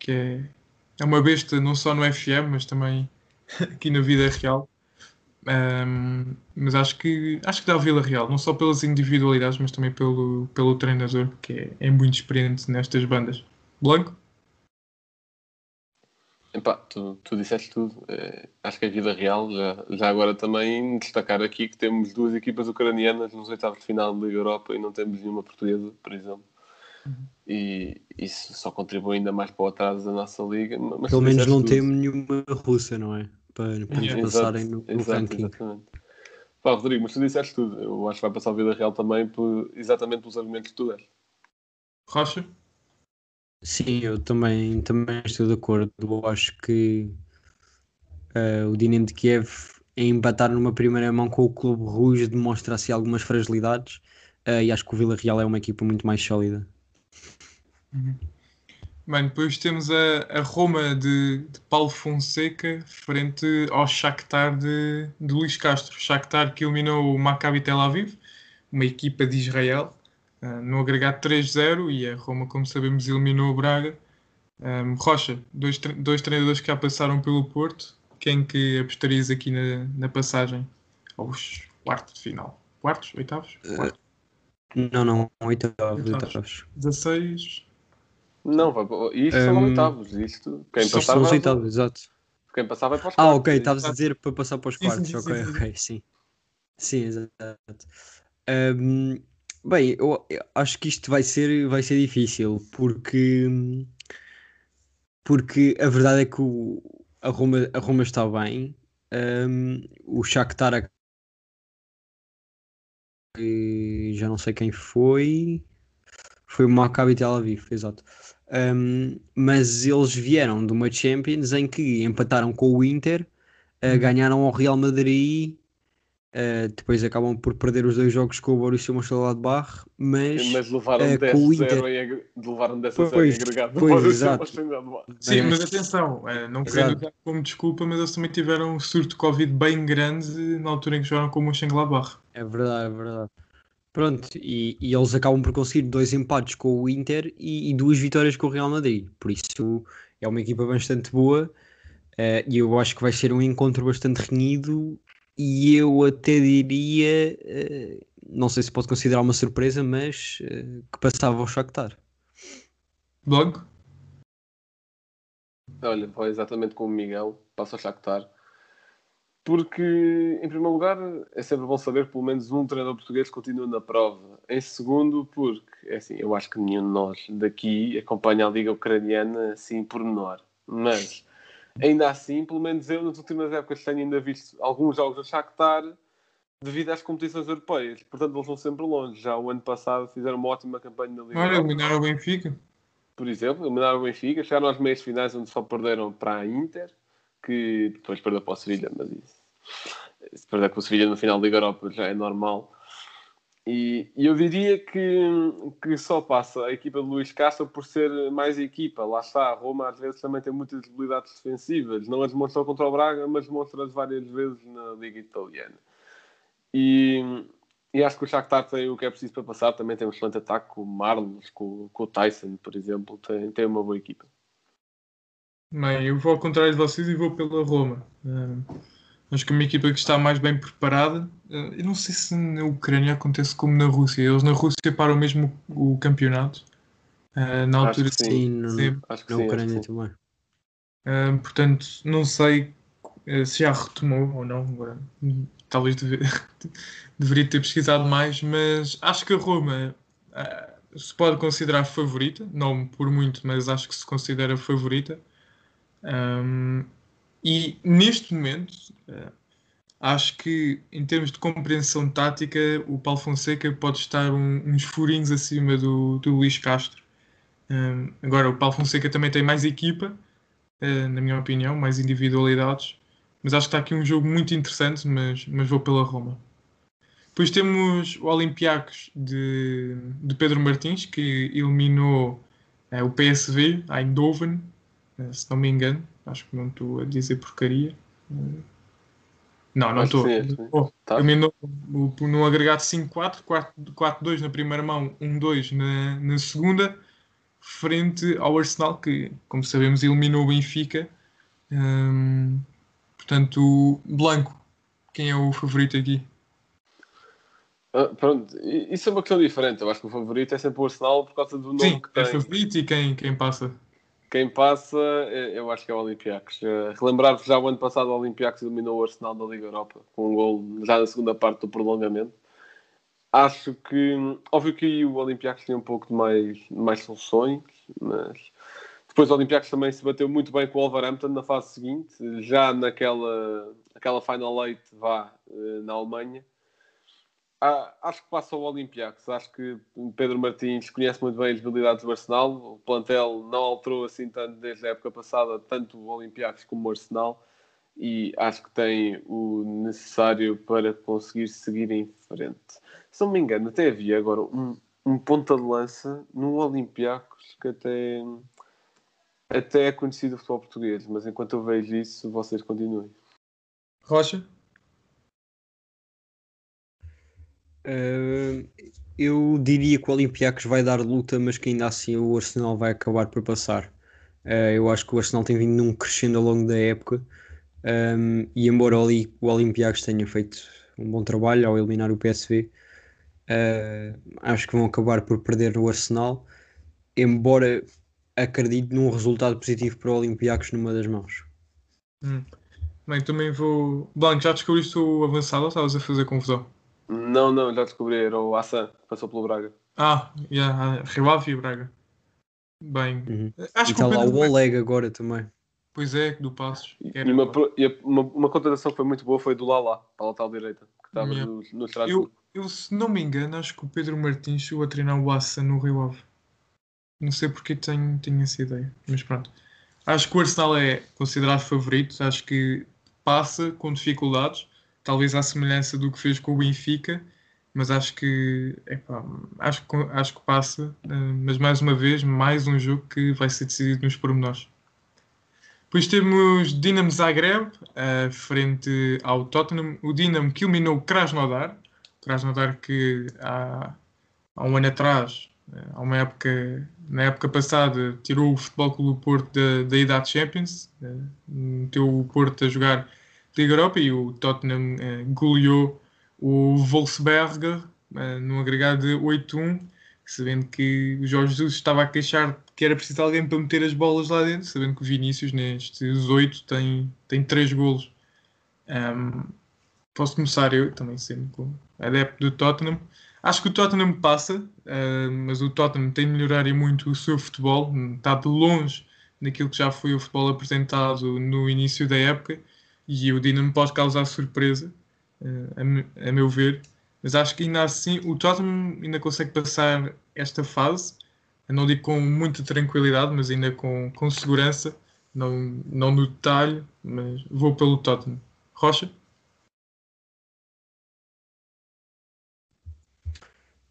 que é, é uma besta não só no FM, mas também <laughs> aqui na vida real. Hum, mas acho que acho que dá o Vila Real, não só pelas individualidades, mas também pelo, pelo treinador, que é, é muito experiente nestas bandas. Blanco? Epá, tu, tu disseste tudo. Eh, acho que é vida real. Já, já agora também destacar aqui que temos duas equipas ucranianas nos oitavos de final da Liga Europa e não temos nenhuma portuguesa, por exemplo. E, isso só contribui ainda mais para o atraso da nossa liga. Mas Pelo menos não tudo. temos nenhuma russa, não é? Para, para passarem no, no exato, ranking. exatamente. Pá, Rodrigo, mas tu disseste tudo. Eu acho que vai passar a vida real também por, exatamente pelos argumentos que tu deste. Rocha? Sim, eu também, também estou de acordo. Eu acho que eh, o Dinamo de Kiev em empatar numa primeira mão com o Clube Rouge demonstra assim algumas fragilidades eh, e acho que o Vila Real é uma equipa muito mais sólida. Bem, depois temos a, a Roma de, de Paulo Fonseca frente ao Shakhtar de, de Luís Castro. Shakhtar que eliminou o Maccabi Tel Aviv, uma equipa de Israel, ah, no agregado 3-0 e a Roma, como sabemos, eliminou o Braga. Um, Rocha, dois, dois treinadores que já passaram pelo Porto. Quem que apostarias aqui na, na passagem aos quartos de final? Quartos? Oitavos? Quartos? Não, não, oitavos, Oitavos. oitavos. 16? Não, vai, isto são Hum, oitavos. Isto, quem são passar, São os oitavos, exato. quem passar vai para os Ah, quartos. ok, estavas a dizer para passar para os Sim, sim, quartos. sim, ok, sim, ok, sim. Sim, exato. Ahm, bem, eu, eu acho que isto vai ser, vai ser difícil porque, porque a verdade é que o, a, Roma, a Roma está bem. ahm, o Shakhtar que já não sei quem foi. Foi o Maccabi Tel Aviv, exato. Um, mas eles vieram de uma Champions em que empataram com o Inter, uh, ganharam ao Real Madrid, uh, depois acabam por perder os dois jogos com o Borussia Mönchengladbach, mas, Mas levaram eh, 10 com o 0 Inter. em levaram 10 a 0 Pois, em agregado. pois, Borussia exato. Sim, Mas- atenção, eh, não querendo dar como desculpa, mas eles também tiveram um surto de Covid bem grande na altura em que jogaram com o Mönchengladbach. é verdade, é verdade. Pronto, e, e eles acabam por conseguir dois empates com o Inter e, e duas vitórias com o Real Madrid. Por isso é uma equipa bastante boa eh, e eu acho que vai ser um encontro bastante renhido. E eu até diria, eh, não sei se pode considerar uma surpresa, mas eh, que passava ao Shakhtar. Blog? Olha, vai exatamente como o Miguel, passa a Shakhtar. Porque, em primeiro lugar, é sempre bom saber que pelo menos um treinador português continua na prova. Em segundo, porque, é assim, eu acho que nenhum de nós daqui acompanha a Liga Ucraniana assim por menor. Mas, ainda assim, pelo menos eu nas últimas épocas tenho ainda visto alguns jogos do Shakhtar devido às competições europeias. Portanto, eles vão sempre longe. Já o ano passado fizeram uma ótima campanha na Liga Olha, eliminaram o Benfica. por exemplo, eliminaram o Benfica, chegaram às meias finais onde só perderam para a Inter, que depois perdeu para o Sevilha, mas isso. Se perder com o Sevilha no final da Liga Europa já é normal. E, eu diria que, que só passa a equipa de Luís Castro por ser mais equipa. Lá está, a Roma às vezes também tem muitas debilidades defensivas. Não as demonstrou contra o Braga, mas demonstra-as várias vezes na Liga Italiana. E, e acho que o Shakhtar tem o que é preciso para passar. Também tem um excelente ataque com o Marlos, com, com o Tyson, por exemplo. Tem, tem uma boa equipa. Bem, eu vou ao contrário de vocês e vou pela Roma. Acho que é uma equipa que está mais bem preparada. Eh, eu não sei se na Ucrânia acontece como na Rússia. Eles na Rússia param mesmo o campeonato. Eh, na Acho altura que sim. Sim, no- Sim. Acho que na sim. acho Ucrânia que sim. também. Uh, portanto, não sei uh, se já retomou ou não. Agora, talvez deve- <laughs> deveria ter pesquisado mais, mas acho que a Roma uh, se pode considerar favorita, não por muito, mas acho que se considera favorita. Um, e neste momento, uh, acho que em termos de compreensão tática, o Paulo Fonseca pode estar um- uns furinhos acima do, do Luís Castro. Um, agora, o Paulo Fonseca também tem mais equipa, eh, na minha opinião, mais individualidades. Mas acho que está aqui um jogo muito interessante, mas, mas vou pela Roma. Depois temos o Olympiacos de, de Pedro Martins, que eliminou eh, o PSV, a Eindhoven, se não me engano. Acho que não estou a dizer porcaria. Eh, não, não estou. Oh, Tá. O- no agregado 5-4, 4-2 na primeira mão, 1-2 na, na segunda frente ao Arsenal, que, como sabemos, eliminou o Benfica. Hum, portanto, Blanco, quem é o favorito aqui? Ah, pronto, isso é uma questão diferente. Eu acho que o favorito é sempre o Arsenal por causa do nome Sim, que é tem. favorito e quem, quem passa? Quem passa, eh, eu acho que é o Olympiacos. Eh, Relembrar-vos já o ano passado o Olympiacos eliminou o Arsenal da Liga Europa com um gol já na segunda parte do prolongamento. Acho que, óbvio que o Olympiacos tinha um pouco de mais, mais soluções, mas depois o Olympiacos também se bateu muito bem com o Wolverhampton na fase seguinte, já naquela aquela final eight vá eh, na Alemanha. Ah, acho que passa o Olympiacos. Acho que Pedro Martins conhece muito bem as habilidades do Arsenal. O plantel não alterou assim tanto desde a época passada, tanto o Olympiacos como o Arsenal. E acho que tem o necessário para conseguir seguir em frente. Se não me engano, até havia agora um, um ponta de lança no Olympiacos que até, até é conhecido do futebol português. Mas enquanto eu vejo isso, vocês continuem. Rocha? Uh, eu diria que o Olympiacos vai dar luta, mas que ainda assim o Arsenal vai acabar por passar. Uh, eu acho que o Arsenal tem vindo num crescendo ao longo da época um, e embora o, Olympiacos tenha feito um bom trabalho ao eliminar o PSV, uh, acho que vão acabar por perder o Arsenal, embora acredite num resultado positivo para o Olympiacos numa das mãos. Hum. Bem, também vou. Blanco, já descobriste o avançado ou estavas a fazer confusão? Não, não, já descobri. Era o Assan, passou pelo Braga. Ah, yeah, Rio Ave e Braga. Bem, Uhum. acho E que o está lá o Oleg agora também. Pois é, do Passos. E uma, e a- uma, uma contratação que foi muito boa foi do Lala, para a lateral direita, que estava Yeah. no, no. Eu, eu, se não me engano, acho que o Pedro Martins chegou a treinar o Assa no Rio Ave. Não sei porque tenho, tenho essa ideia, mas pronto. Acho que o Arsenal é considerado favorito. Acho que passa com dificuldades, talvez à semelhança do que fez com o Benfica, mas acho que, epá, acho, acho que passa. eh, Mas mais uma vez, mais um jogo que vai ser decidido nos pormenores. Depois temos Dinamo Zagreb, eh, frente ao Tottenham. O Dinamo que eliminou o Krasnodar. Krasnodar que há, há um ano atrás, eh, há uma época, na época passada, tirou o Futebol Clube do Porto da, da idade Champions, eh, meteu o Porto a jogar Liga Europa e o Tottenham eh, goleou o Wolfsberger eh, num agregado de 8-1, sabendo que o Jorge Jesus estava a queixar que era preciso alguém para meter as bolas lá dentro, sabendo que o Vinícius nestes 8 tem, tem 3 golos. Ahm, posso começar eu, também sendo adepto do Tottenham. Acho que o Tottenham passa, ah, mas o Tottenham tem de melhorar muito o seu futebol. Está de longe daquilo que já foi o futebol apresentado no início da época e o Dinamo pode causar surpresa, ah, a, a meu ver. Mas acho que ainda assim o Tottenham ainda consegue passar esta fase. Eu não digo com muita tranquilidade, mas ainda com, com segurança. Não, não no detalhe, mas vou pelo Tottenham. Rocha?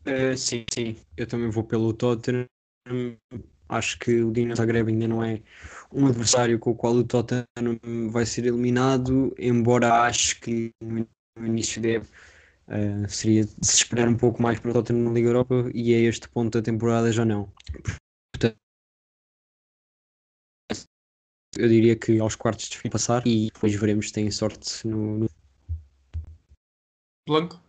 Uh, sim, sim, eu também vou pelo Tottenham. Acho que o Dinamo Zagreb ainda não é um adversário com o qual o Tottenham vai ser eliminado, embora acho que no início época uh, seria de se esperar um pouco mais para o Tottenham na Liga Europa e a este ponto da temporada já não. Portanto, eu diria que aos quartos de fim passar e depois veremos se têm sorte no, no Blanco?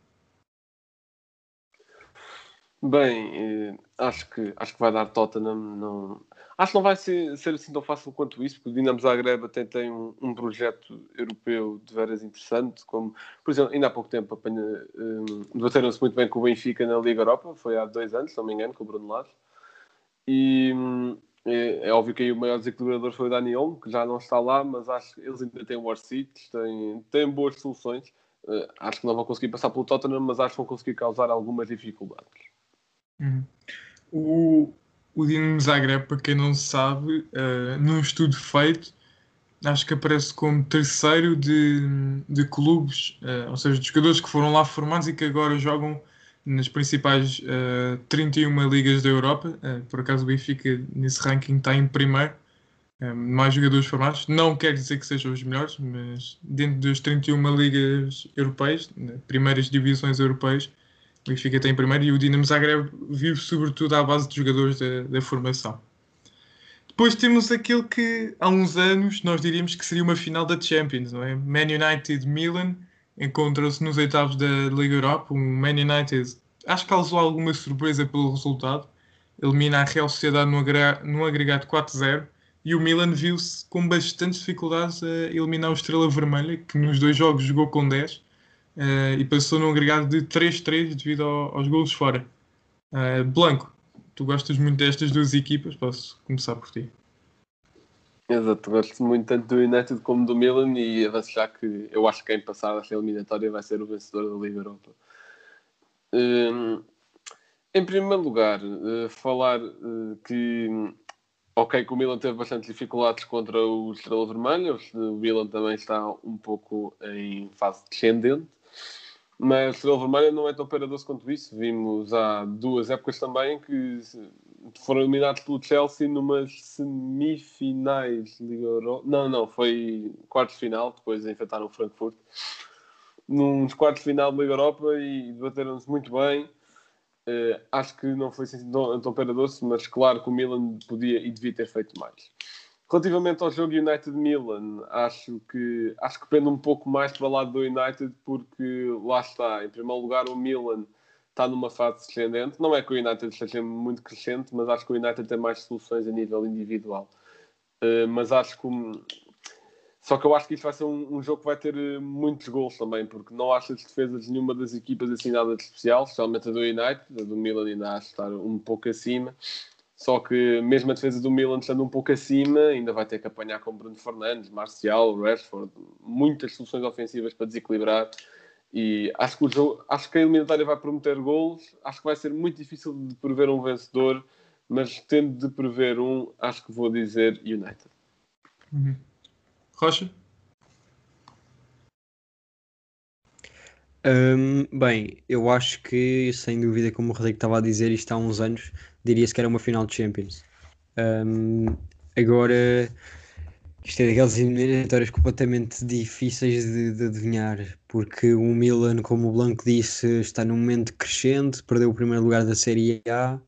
Bem, eh, acho que, acho que vai dar Tottenham. Não... Acho que não vai ser, ser assim tão fácil quanto isso, porque o Dinamo Zagreb até tem um, um projeto europeu de veras interessante, como, por exemplo, ainda há pouco tempo um, debateram-se muito bem com o Benfica na Liga Europa, foi há dois anos, se não me engano, com o Bruno Lage. E é, é óbvio que aí o maior desequilibrador foi o Dani Olmo, que já não está lá, mas acho que eles ainda têm o Orsites, têm, têm boas soluções. Eh, acho que não vão conseguir passar pelo Tottenham, mas acho que vão conseguir causar algumas dificuldades. Uhum. O, o Dinamo Zagreb, para quem não sabe, uh, num estudo feito, acho que aparece como terceiro de, de clubes, uh, ou seja, de jogadores que foram lá formados e que agora jogam nas principais uh, 31 ligas da Europa. Uh, por acaso o Benfica nesse ranking está em primeiro. Mais jogadores formados, não quer dizer que sejam os melhores, mas dentro das 31 ligas europeias, né, primeiras divisões europeias, o Benfica tem primeiro e o Dinamo Zagreb vive sobretudo à base de jogadores da, da formação. Depois temos aquele que há uns anos nós diríamos que seria uma final da Champions, não é? Man United Milan encontra-se nos oitavos da Liga Europa. O Man United acho que causou alguma surpresa pelo resultado, elimina a Real Sociedade num agregado 4-0 e o Milan viu-se com bastantes dificuldades a eliminar o Estrela Vermelha, que nos dois jogos jogou com 10 Uh, e passou num agregado de 3-3 devido ao, aos golos fora. Uh, Blanco, tu gostas muito destas duas equipas, posso começar por ti. Exato, gosto muito tanto do United como do Milan e avanço já que eu acho que quem passar esta eliminatória vai ser o vencedor da Liga Europa. Hum, em primeiro lugar, uh, falar uh, que, ok, que o Milan teve bastante dificuldades contra o Estrela Vermelha, o Milan também está um pouco em fase descendente, mas Estrela Vermelha não é tão paradoxo quanto isso. Vimos há duas épocas também que foram eliminados pelo Chelsea numas semifinais de Liga Europa. Não, não, foi quartos de final, depois enfrentaram o Frankfurt. Nos quartos de final de Liga Europa e debateram-se muito bem. Uh, acho que não foi assim tão, tão paradoxo, mas claro que o Milan podia e devia ter feito mais. Relativamente ao jogo United-Milan, acho que, acho que pende um pouco mais para o lado do United, porque lá está, em primeiro lugar, o Milan está numa fase descendente. Não é que o United seja muito crescente, mas acho que o United tem mais soluções a nível individual. Uh, mas acho que. Só que eu acho que isto vai ser um, um, jogo que vai ter eh, muitos gols também, porque não acho as defesas de nenhuma das equipas assim nada de especial, especialmente a do United, a do Milan ainda acho estar um pouco acima. Só que mesmo a defesa do Milan estando um pouco acima, ainda vai ter que apanhar com Bruno Fernandes, Marcial, Rashford, muitas soluções ofensivas para desequilibrar. E acho que, o jogo, acho que a eliminatória vai prometer gols. Acho que vai ser muito difícil de prever um vencedor, mas tendo de prever um, acho que vou dizer United. Uhum. Rocha? Um, bem, eu acho que, sem dúvida, como o Rodrigo estava a dizer, isto há uns anos, diria-se que era uma final de Champions. Um, agora isto é daquelas eliminatórias completamente difíceis de, de, adivinhar, porque o Milan, como o Blanco disse, está num momento crescente, perdeu o primeiro lugar da Série A.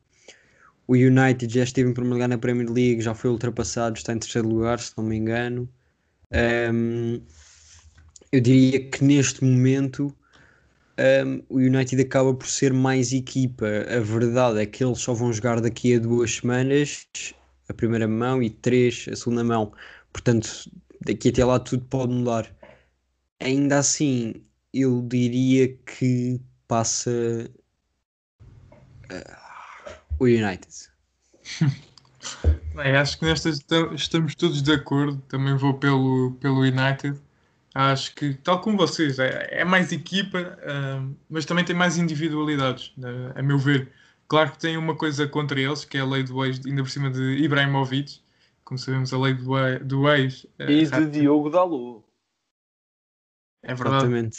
O United já esteve em primeiro lugar na Premier League, já foi ultrapassado, está em terceiro lugar, se não me engano. Um, eu diria que neste momento um, o United acaba por ser mais equipa. A verdade é que eles só vão jogar daqui a duas semanas, a primeira mão, e três, a segunda mão. Portanto, daqui até lá tudo pode mudar. Ainda assim, eu diria que passa uh, o United. <laughs> Bem, acho que nestas estamos todos de acordo. Também vou pelo, pelo United. Acho que, tal como vocês, é, é mais equipa, uh, mas também tem mais individualidades, uh, a meu ver. Claro que tem uma coisa contra eles, que é a lei do ex, ainda por cima de Ibrahimovic, como sabemos, a lei do, do ex. Uh, e de Diogo Dalot. É verdade. Exatamente.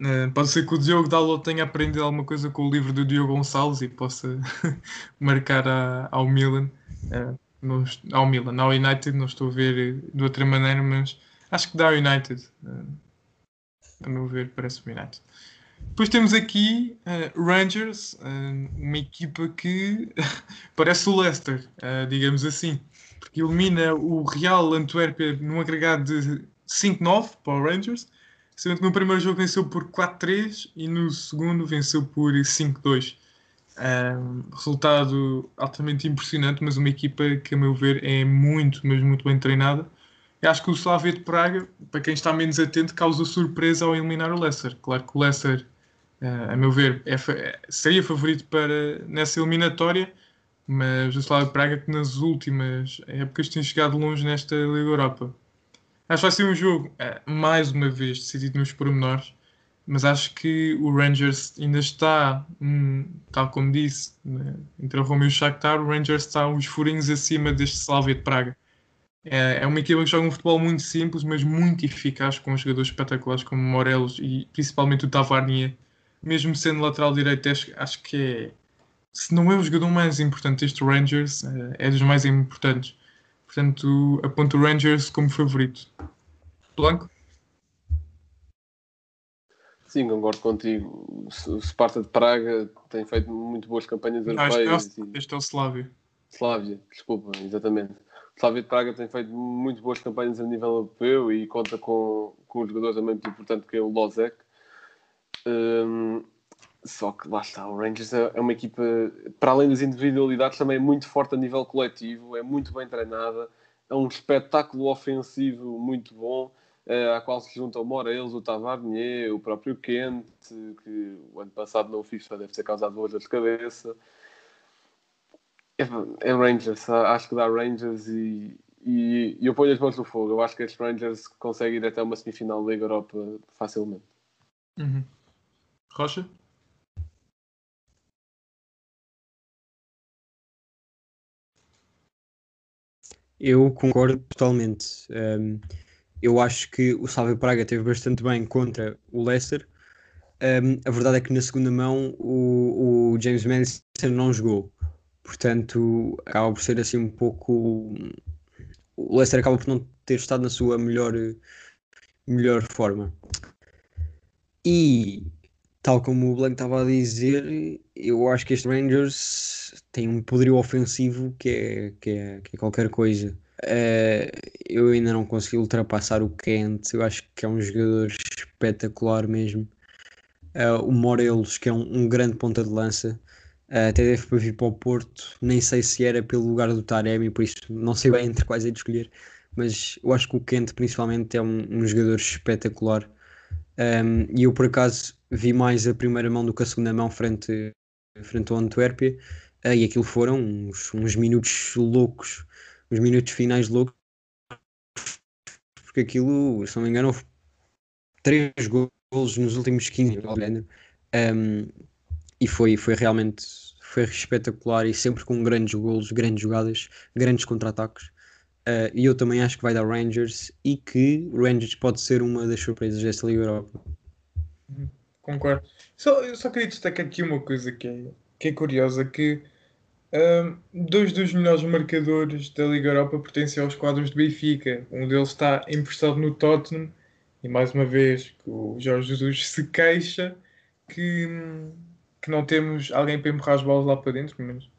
Uh, pode ser que o Diogo Dalot tenha aprendido alguma coisa com o livro do Diogo Gonçalves e possa <laughs> marcar a, ao Milan. Uh, no, ao Milan, ao United, não estou a ver de outra maneira, mas acho que dá ao United. Uh, a meu ver, parece o United. Depois temos aqui uh, Rangers, uh, uma equipa que <laughs> parece o Leicester, uh, digamos assim, porque elimina o Real Antuérpia num agregado de 5-9 para o Rangers, sendo que no primeiro jogo venceu por 4-3 e no segundo venceu por 5-2. resultado altamente impressionante, mas uma equipa que, a meu ver, é muito, mas muito bem treinada. Eu acho que o Slavia de Praga, para quem está menos atento, causa surpresa ao eliminar o Leicester. Claro que o Leicester Uh, a meu ver, é, seria favorito para nessa eliminatória, mas o Slavia Praga que nas últimas épocas tem chegado longe nesta Liga Europa. Acho que vai ser um jogo, uh, mais uma vez, decidido nos pormenores, mas acho que o Rangers ainda está, um, tal como disse, né, entre o Romeo e o Shakhtar, o Rangers está uns furinhos acima deste Slavia de Praga. É, é uma equipa que joga um futebol muito simples, mas muito eficaz, com jogadores espetaculares como Morelos e principalmente o Tavarnia, mesmo sendo lateral direito, acho que é, se não é o jogador mais importante deste Rangers, eh, é dos mais importantes. Portanto, aponto o Rangers como favorito. Blanco? Sim, concordo contigo. O Sparta de Praga tem feito muito boas campanhas europeias. Este, é, o, este é o Slavia. Slavia, desculpa, exatamente. O de Praga tem feito muito boas campanhas a nível europeu e conta com, com um jogador também muito importante que é o Lozek. Um, só que lá está, o Rangers é, é uma equipa, para além das individualidades, também é muito forte a nível coletivo, é muito bem treinada, é um espetáculo ofensivo muito bom, é, à qual se juntam o Morelos, o Tavarnier, o próprio Kent, que o ano passado no FIFA deve ter causado dores de cabeça. É, é Rangers, acho que dá Rangers e, e, e eu ponho as mãos no fogo. Eu acho que estes Rangers conseguem ir até uma semifinal da Liga Europa facilmente. Uhum. Rocha? Eu concordo totalmente. Um, eu acho que o Sávio Praga teve bastante bem contra o Leicester. Um, a verdade é que na segunda mão o, o James Madison não jogou. Portanto, acaba por ser assim um pouco. O Leicester acaba por não ter estado na sua melhor, melhor forma. E, tal como o Blanco estava a dizer, eu acho que este Rangers tem um poderio ofensivo que é, que é, que é qualquer coisa. Uh, eu ainda não consegui ultrapassar o Kent, eu acho que é um jogador espetacular mesmo. Uh, o Morelos, que é um, um grande ponta de lança, até deve vir para o Porto. Nem sei se era pelo lugar do Taremi, por isso não sei bem entre quais é de escolher. Mas eu acho que o Kent, principalmente, é um, um jogador espetacular. Um, e eu, por acaso, vi mais a primeira mão do que a segunda mão frente, frente ao Antuérpia. Uh, e aquilo foram uns, uns minutos loucos, uns minutos finais loucos, porque aquilo, se não me engano, houve três golos nos últimos 15 minutos. Um, e foi, foi realmente foi espetacular e sempre com grandes golos, grandes jogadas, grandes contra-ataques. Uh, e eu também acho que vai dar Rangers e que Rangers pode ser uma das surpresas desta Liga Europa. Concordo. Só, eu só queria destacar aqui uma coisa que é, que é curiosa, que um, dois dos melhores marcadores da Liga Europa pertencem aos quadros de Benfica. Um deles está emprestado no Tottenham e mais uma vez o Jorge Jesus se queixa que, que não temos alguém para empurrar as bolas lá para dentro, pelo menos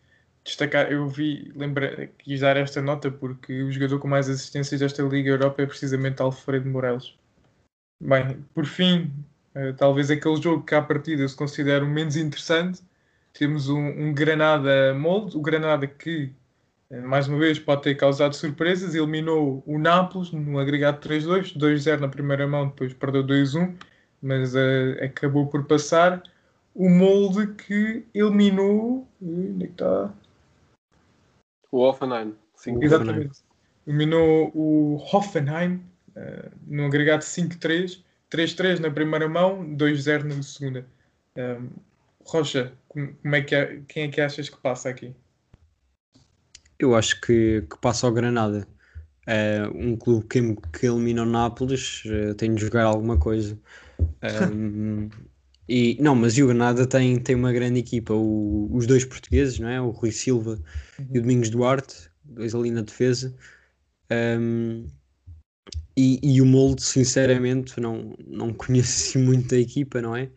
destacar, eu vi, lembra, quis dar esta nota porque o jogador com mais assistências desta Liga Europa é precisamente Alfredo Morelos. Bem, por fim, uh, talvez aquele jogo que à partida se considera o menos interessante, temos um, um Granada molde, o Granada que, uh, mais uma vez, pode ter causado surpresas, eliminou o Nápoles no agregado 3-2, 2-0 na primeira mão, depois perdeu 2-1, mas uh, acabou por passar. O molde que eliminou. Onde é que está? O Hoffenheim. Sim, Exatamente. Eliminou o Hoffenheim uh, no agregado 5-3, 3-3 na primeira mão, 2-0 na segunda. Um, Rocha, como é que é, quem é que achas que passa aqui? Eu acho que, que passa ao Granada. Uh, um clube que, que elimina o Nápoles uh, tem de jogar alguma coisa. Um, <laughs> e, não, mas o Granada tem, tem uma grande equipa. O, os dois portugueses, não é? o Rui Silva uhum. e o Domingos Duarte, dois ali na defesa. Um, e, e, o molde, sinceramente, não, não <laughs> conheço muito da equipa, não é?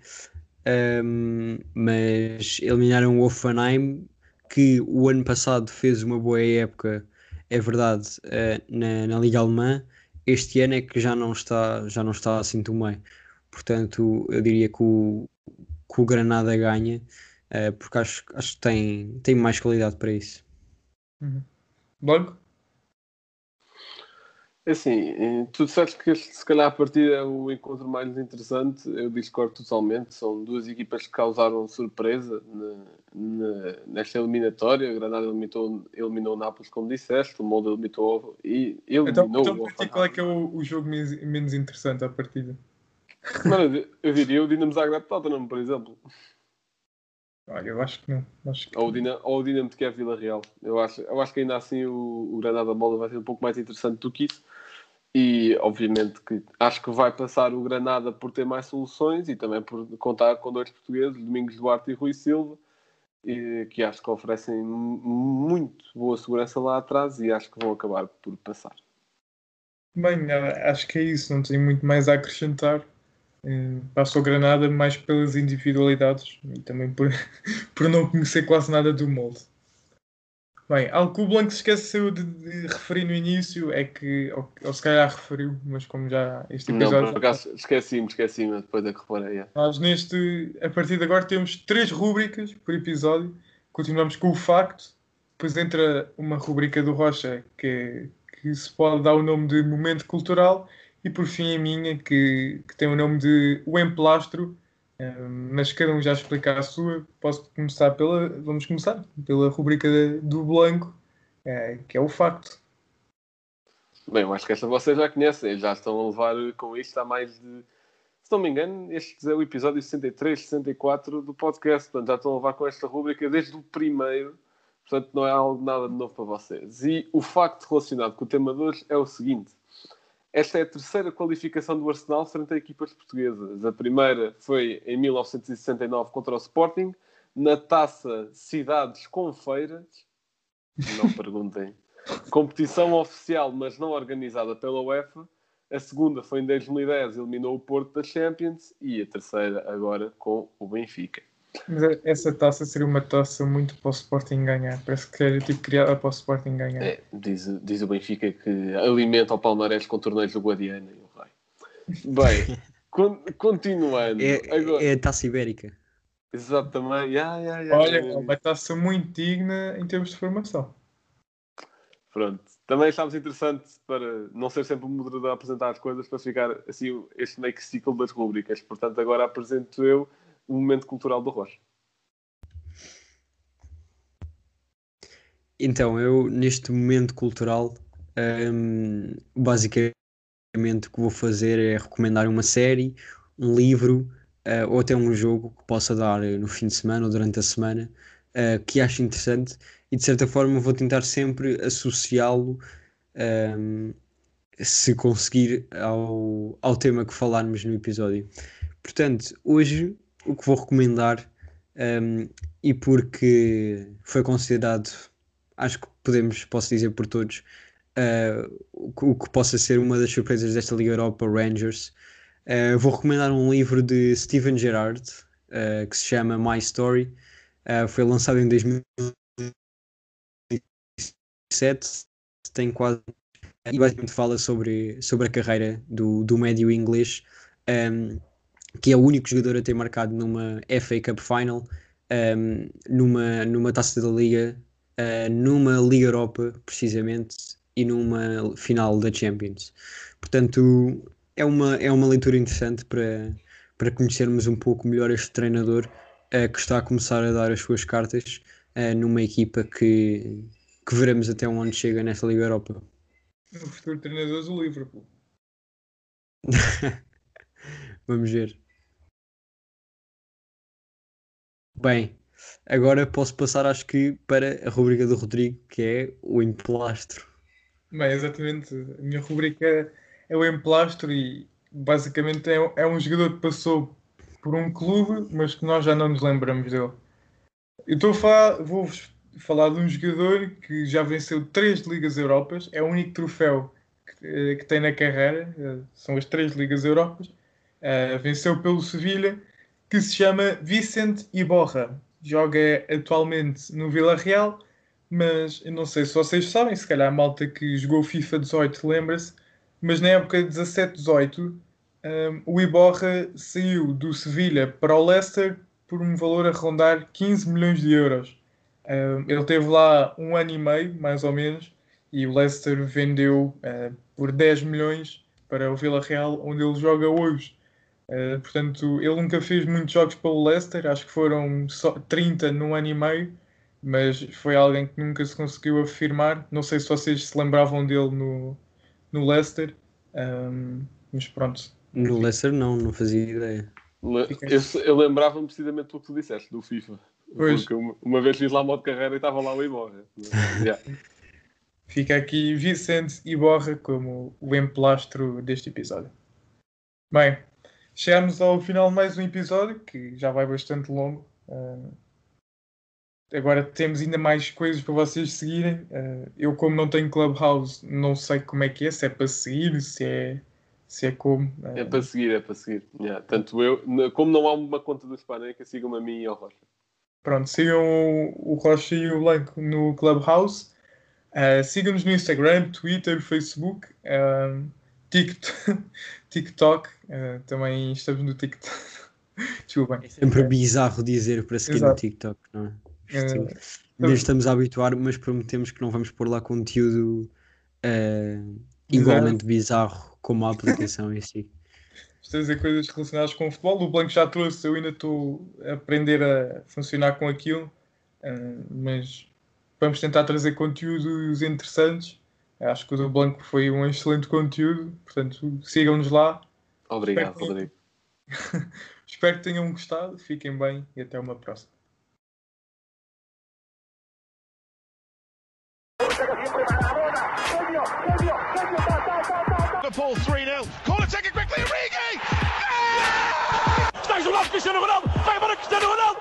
Um, mas eliminaram o Offenheim, que o ano passado fez uma boa época, é verdade, uh, na, na Liga Alemã. Este ano é que já não está, já não está assim tão bem. Portanto, eu diria que o, que o Granada ganha, uh, porque acho, acho que tem, tem mais qualidade para isso. Uhum. Logo? É assim, eh, tu disseste que este, se calhar a partida é o encontro mais interessante, eu discordo totalmente. São duas equipas que causaram surpresa na, na, nesta eliminatória. A Granada eliminou, eliminou o Nápoles, como disseste, o Molde eliminou e eliminou então, então, o qual é que é o, o jogo menos, menos interessante à partida? Mano, eu diria o Dinamo Zagreb Tottenham, por exemplo. Olha, eu acho que não. Acho que... Ou, o Dinamo, ou o Dinamo de Kiev Vila Real. Eu acho, eu acho que ainda assim o, o Granada Mola vai ser um pouco mais interessante do que isso. E obviamente que acho que vai passar o Granada por ter mais soluções e também por contar com dois portugueses, Domingos Duarte e Rui Silva, e, que acho que oferecem muito boa segurança lá atrás e acho que vão acabar por passar. Bem, acho que é isso, não tenho muito mais a acrescentar. Eh, passo ao Granada mais pelas individualidades e também por, <laughs> por não conhecer quase nada do molde. Bem, algo que o Blanco se esqueceu de, de, referir no início é que, ou, ou, se calhar referiu, mas como já este episódio. Não, por acaso esqueci-me, esqueci-me depois é que reparei. É. Nós neste, a partir de agora temos três rúbricas por episódio. Continuamos com o facto, depois entra uma rubrica do Rocha que, que se pode dar o nome de momento cultural e por fim a minha, que, que tem o nome de O Emplastro, Um, mas cada um já explicar a sua. Posso começar pela. Vamos começar pela rubrica do Blanco, é, que é o facto. Bem, eu acho que esta vocês já conhecem, já estão a levar com isto há mais de. Se não me engano, este é o episódio 63, 64 do podcast. Portanto, já estão a levar com esta rubrica desde o primeiro. Portanto, não é algo nada de novo para vocês. E o facto relacionado com o tema de hoje é o seguinte: esta é a terceira qualificação do Arsenal frente a equipas portuguesas. A primeira foi em 1969 contra o Sporting, na taça Cidades com Feiras. Não perguntem. <laughs> Competição oficial, mas não organizada pela UEFA. A segunda foi em 2010, eliminou o Porto da Champions. E a terceira agora com o Benfica. Mas essa taça seria uma taça muito para o Sporting ganhar. Parece que era tipo criada para o Sporting ganhar. É, diz, diz o Benfica que alimenta o Palmeiras com torneios do Guadiana e. Bem, <laughs> con continuando. É, agora... é a taça ibérica. Exatamente. Yeah, yeah, yeah, Olha, é uma taça muito digna em termos de formação. Pronto. Também achámos interessante para não ser sempre o moderador a apresentar as coisas, para ficar assim este meio que ciclo das rubricas. Portanto, agora apresento eu o momento cultural do Rocha. Então, eu neste momento cultural, um, basicamente o que vou fazer é recomendar uma série, um livro uh, ou até um jogo que possa dar no fim de semana ou durante a semana uh, que acho interessante e de certa forma vou tentar sempre associá-lo um, se conseguir ao, ao tema que falarmos no episódio. Portanto, hoje o que vou recomendar um, e porque foi considerado, acho que podemos, posso dizer por todos, uh, o, que possa ser uma das surpresas desta Liga Europa Rangers. Uh, vou recomendar um livro de Steven Gerrard uh, que se chama My Story. foi lançado em 2007, tem quase e basicamente fala sobre, sobre a carreira do, do médio inglês. Um, que é o único jogador a ter marcado numa FA Cup Final, um, numa, numa taça da Liga, uh, numa Liga Europa, precisamente, e numa final da Champions. Portanto, é uma, é uma leitura interessante para, para conhecermos um pouco melhor este treinador uh, que está a começar a dar as suas cartas uh, numa equipa que, que veremos até onde chega nesta Liga Europa. O futuro treinador do Liverpool. <laughs> Vamos ver. Bem, agora posso passar, acho que, para a rubrica do Rodrigo, que é o emplastro. Bem, exatamente. A minha rubrica é o emplastro e basicamente é, é um jogador que passou por um clube, mas que nós já não nos lembramos dele. Eu estou a falar, vou falar de um jogador que já venceu três Ligas Europas, é o único troféu que, eh, que tem na carreira, eh, são as três Ligas Europas. Uh, venceu pelo Sevilha que se chama Vicente Iborra. Joga atualmente no Vila Real, mas eu não sei se vocês sabem, se calhar a malta que jogou FIFA 18 lembra-se, mas na época de 17-18 um, o Iborra saiu do Sevilha para o Leicester por um valor a rondar 15 milhões de euros. Um, ele teve lá um ano e meio, mais ou menos, e o Leicester vendeu uh, por 10 milhões para o Vila Real, onde ele joga hoje. Uh, portanto, ele nunca fez muitos jogos pelo Leicester, acho que foram só 30 num ano e meio, mas foi alguém que nunca se conseguiu afirmar. Não sei se vocês se lembravam dele no, no Leicester, um, mas pronto. No Leicester não, não fazia ideia. Eu, eu lembrava-me precisamente do que tu disseste, do FIFA. Pois. Porque uma, uma vez fiz lá modo carreira e estava lá o Iborra. <laughs> yeah. Fica aqui Vicente Iborra como o emplastro deste episódio. Bem, Chegamos ao final de mais um episódio, que já vai bastante longo. Uh, agora temos ainda mais coisas para vocês seguirem. Uh, eu, como não tenho Clubhouse, não sei como é que é, se é para seguir, se é, se é como. Uh... É para seguir, é para seguir. Yeah. Tanto eu, como não há uma conta do Hispaneca, sigam-me a mim e ao Rocha. Pronto, sigam o, o Rocha e o Blanco no Clubhouse. Uh, sigam-nos no Instagram, Twitter, Facebook, TikTok. <laughs> TikTok, uh, também estamos no TikTok. <laughs> Desculpem. É sempre bizarro dizer para seguir Exato. no TikTok, não é? Uh, ainda estamos a habituar, mas prometemos que não vamos pôr lá conteúdo uh, igualmente bizarro como a aplicação em si. estou a dizer coisas relacionadas com o futebol. O Blanco já trouxe, eu ainda estou a aprender a funcionar com aquilo, uh, mas vamos tentar trazer conteúdos interessantes. Acho que o do Blanco foi um excelente conteúdo, portanto sigam-nos lá. Obrigado, Espero que- Rodrigo. <laughs> Espero que tenham gostado, fiquem bem e até uma próxima. Liverpool 3 0. Corner taken quickly. Origi! Está isolado Cristiano Ronaldo. Vai embora Cristiano Ronaldo.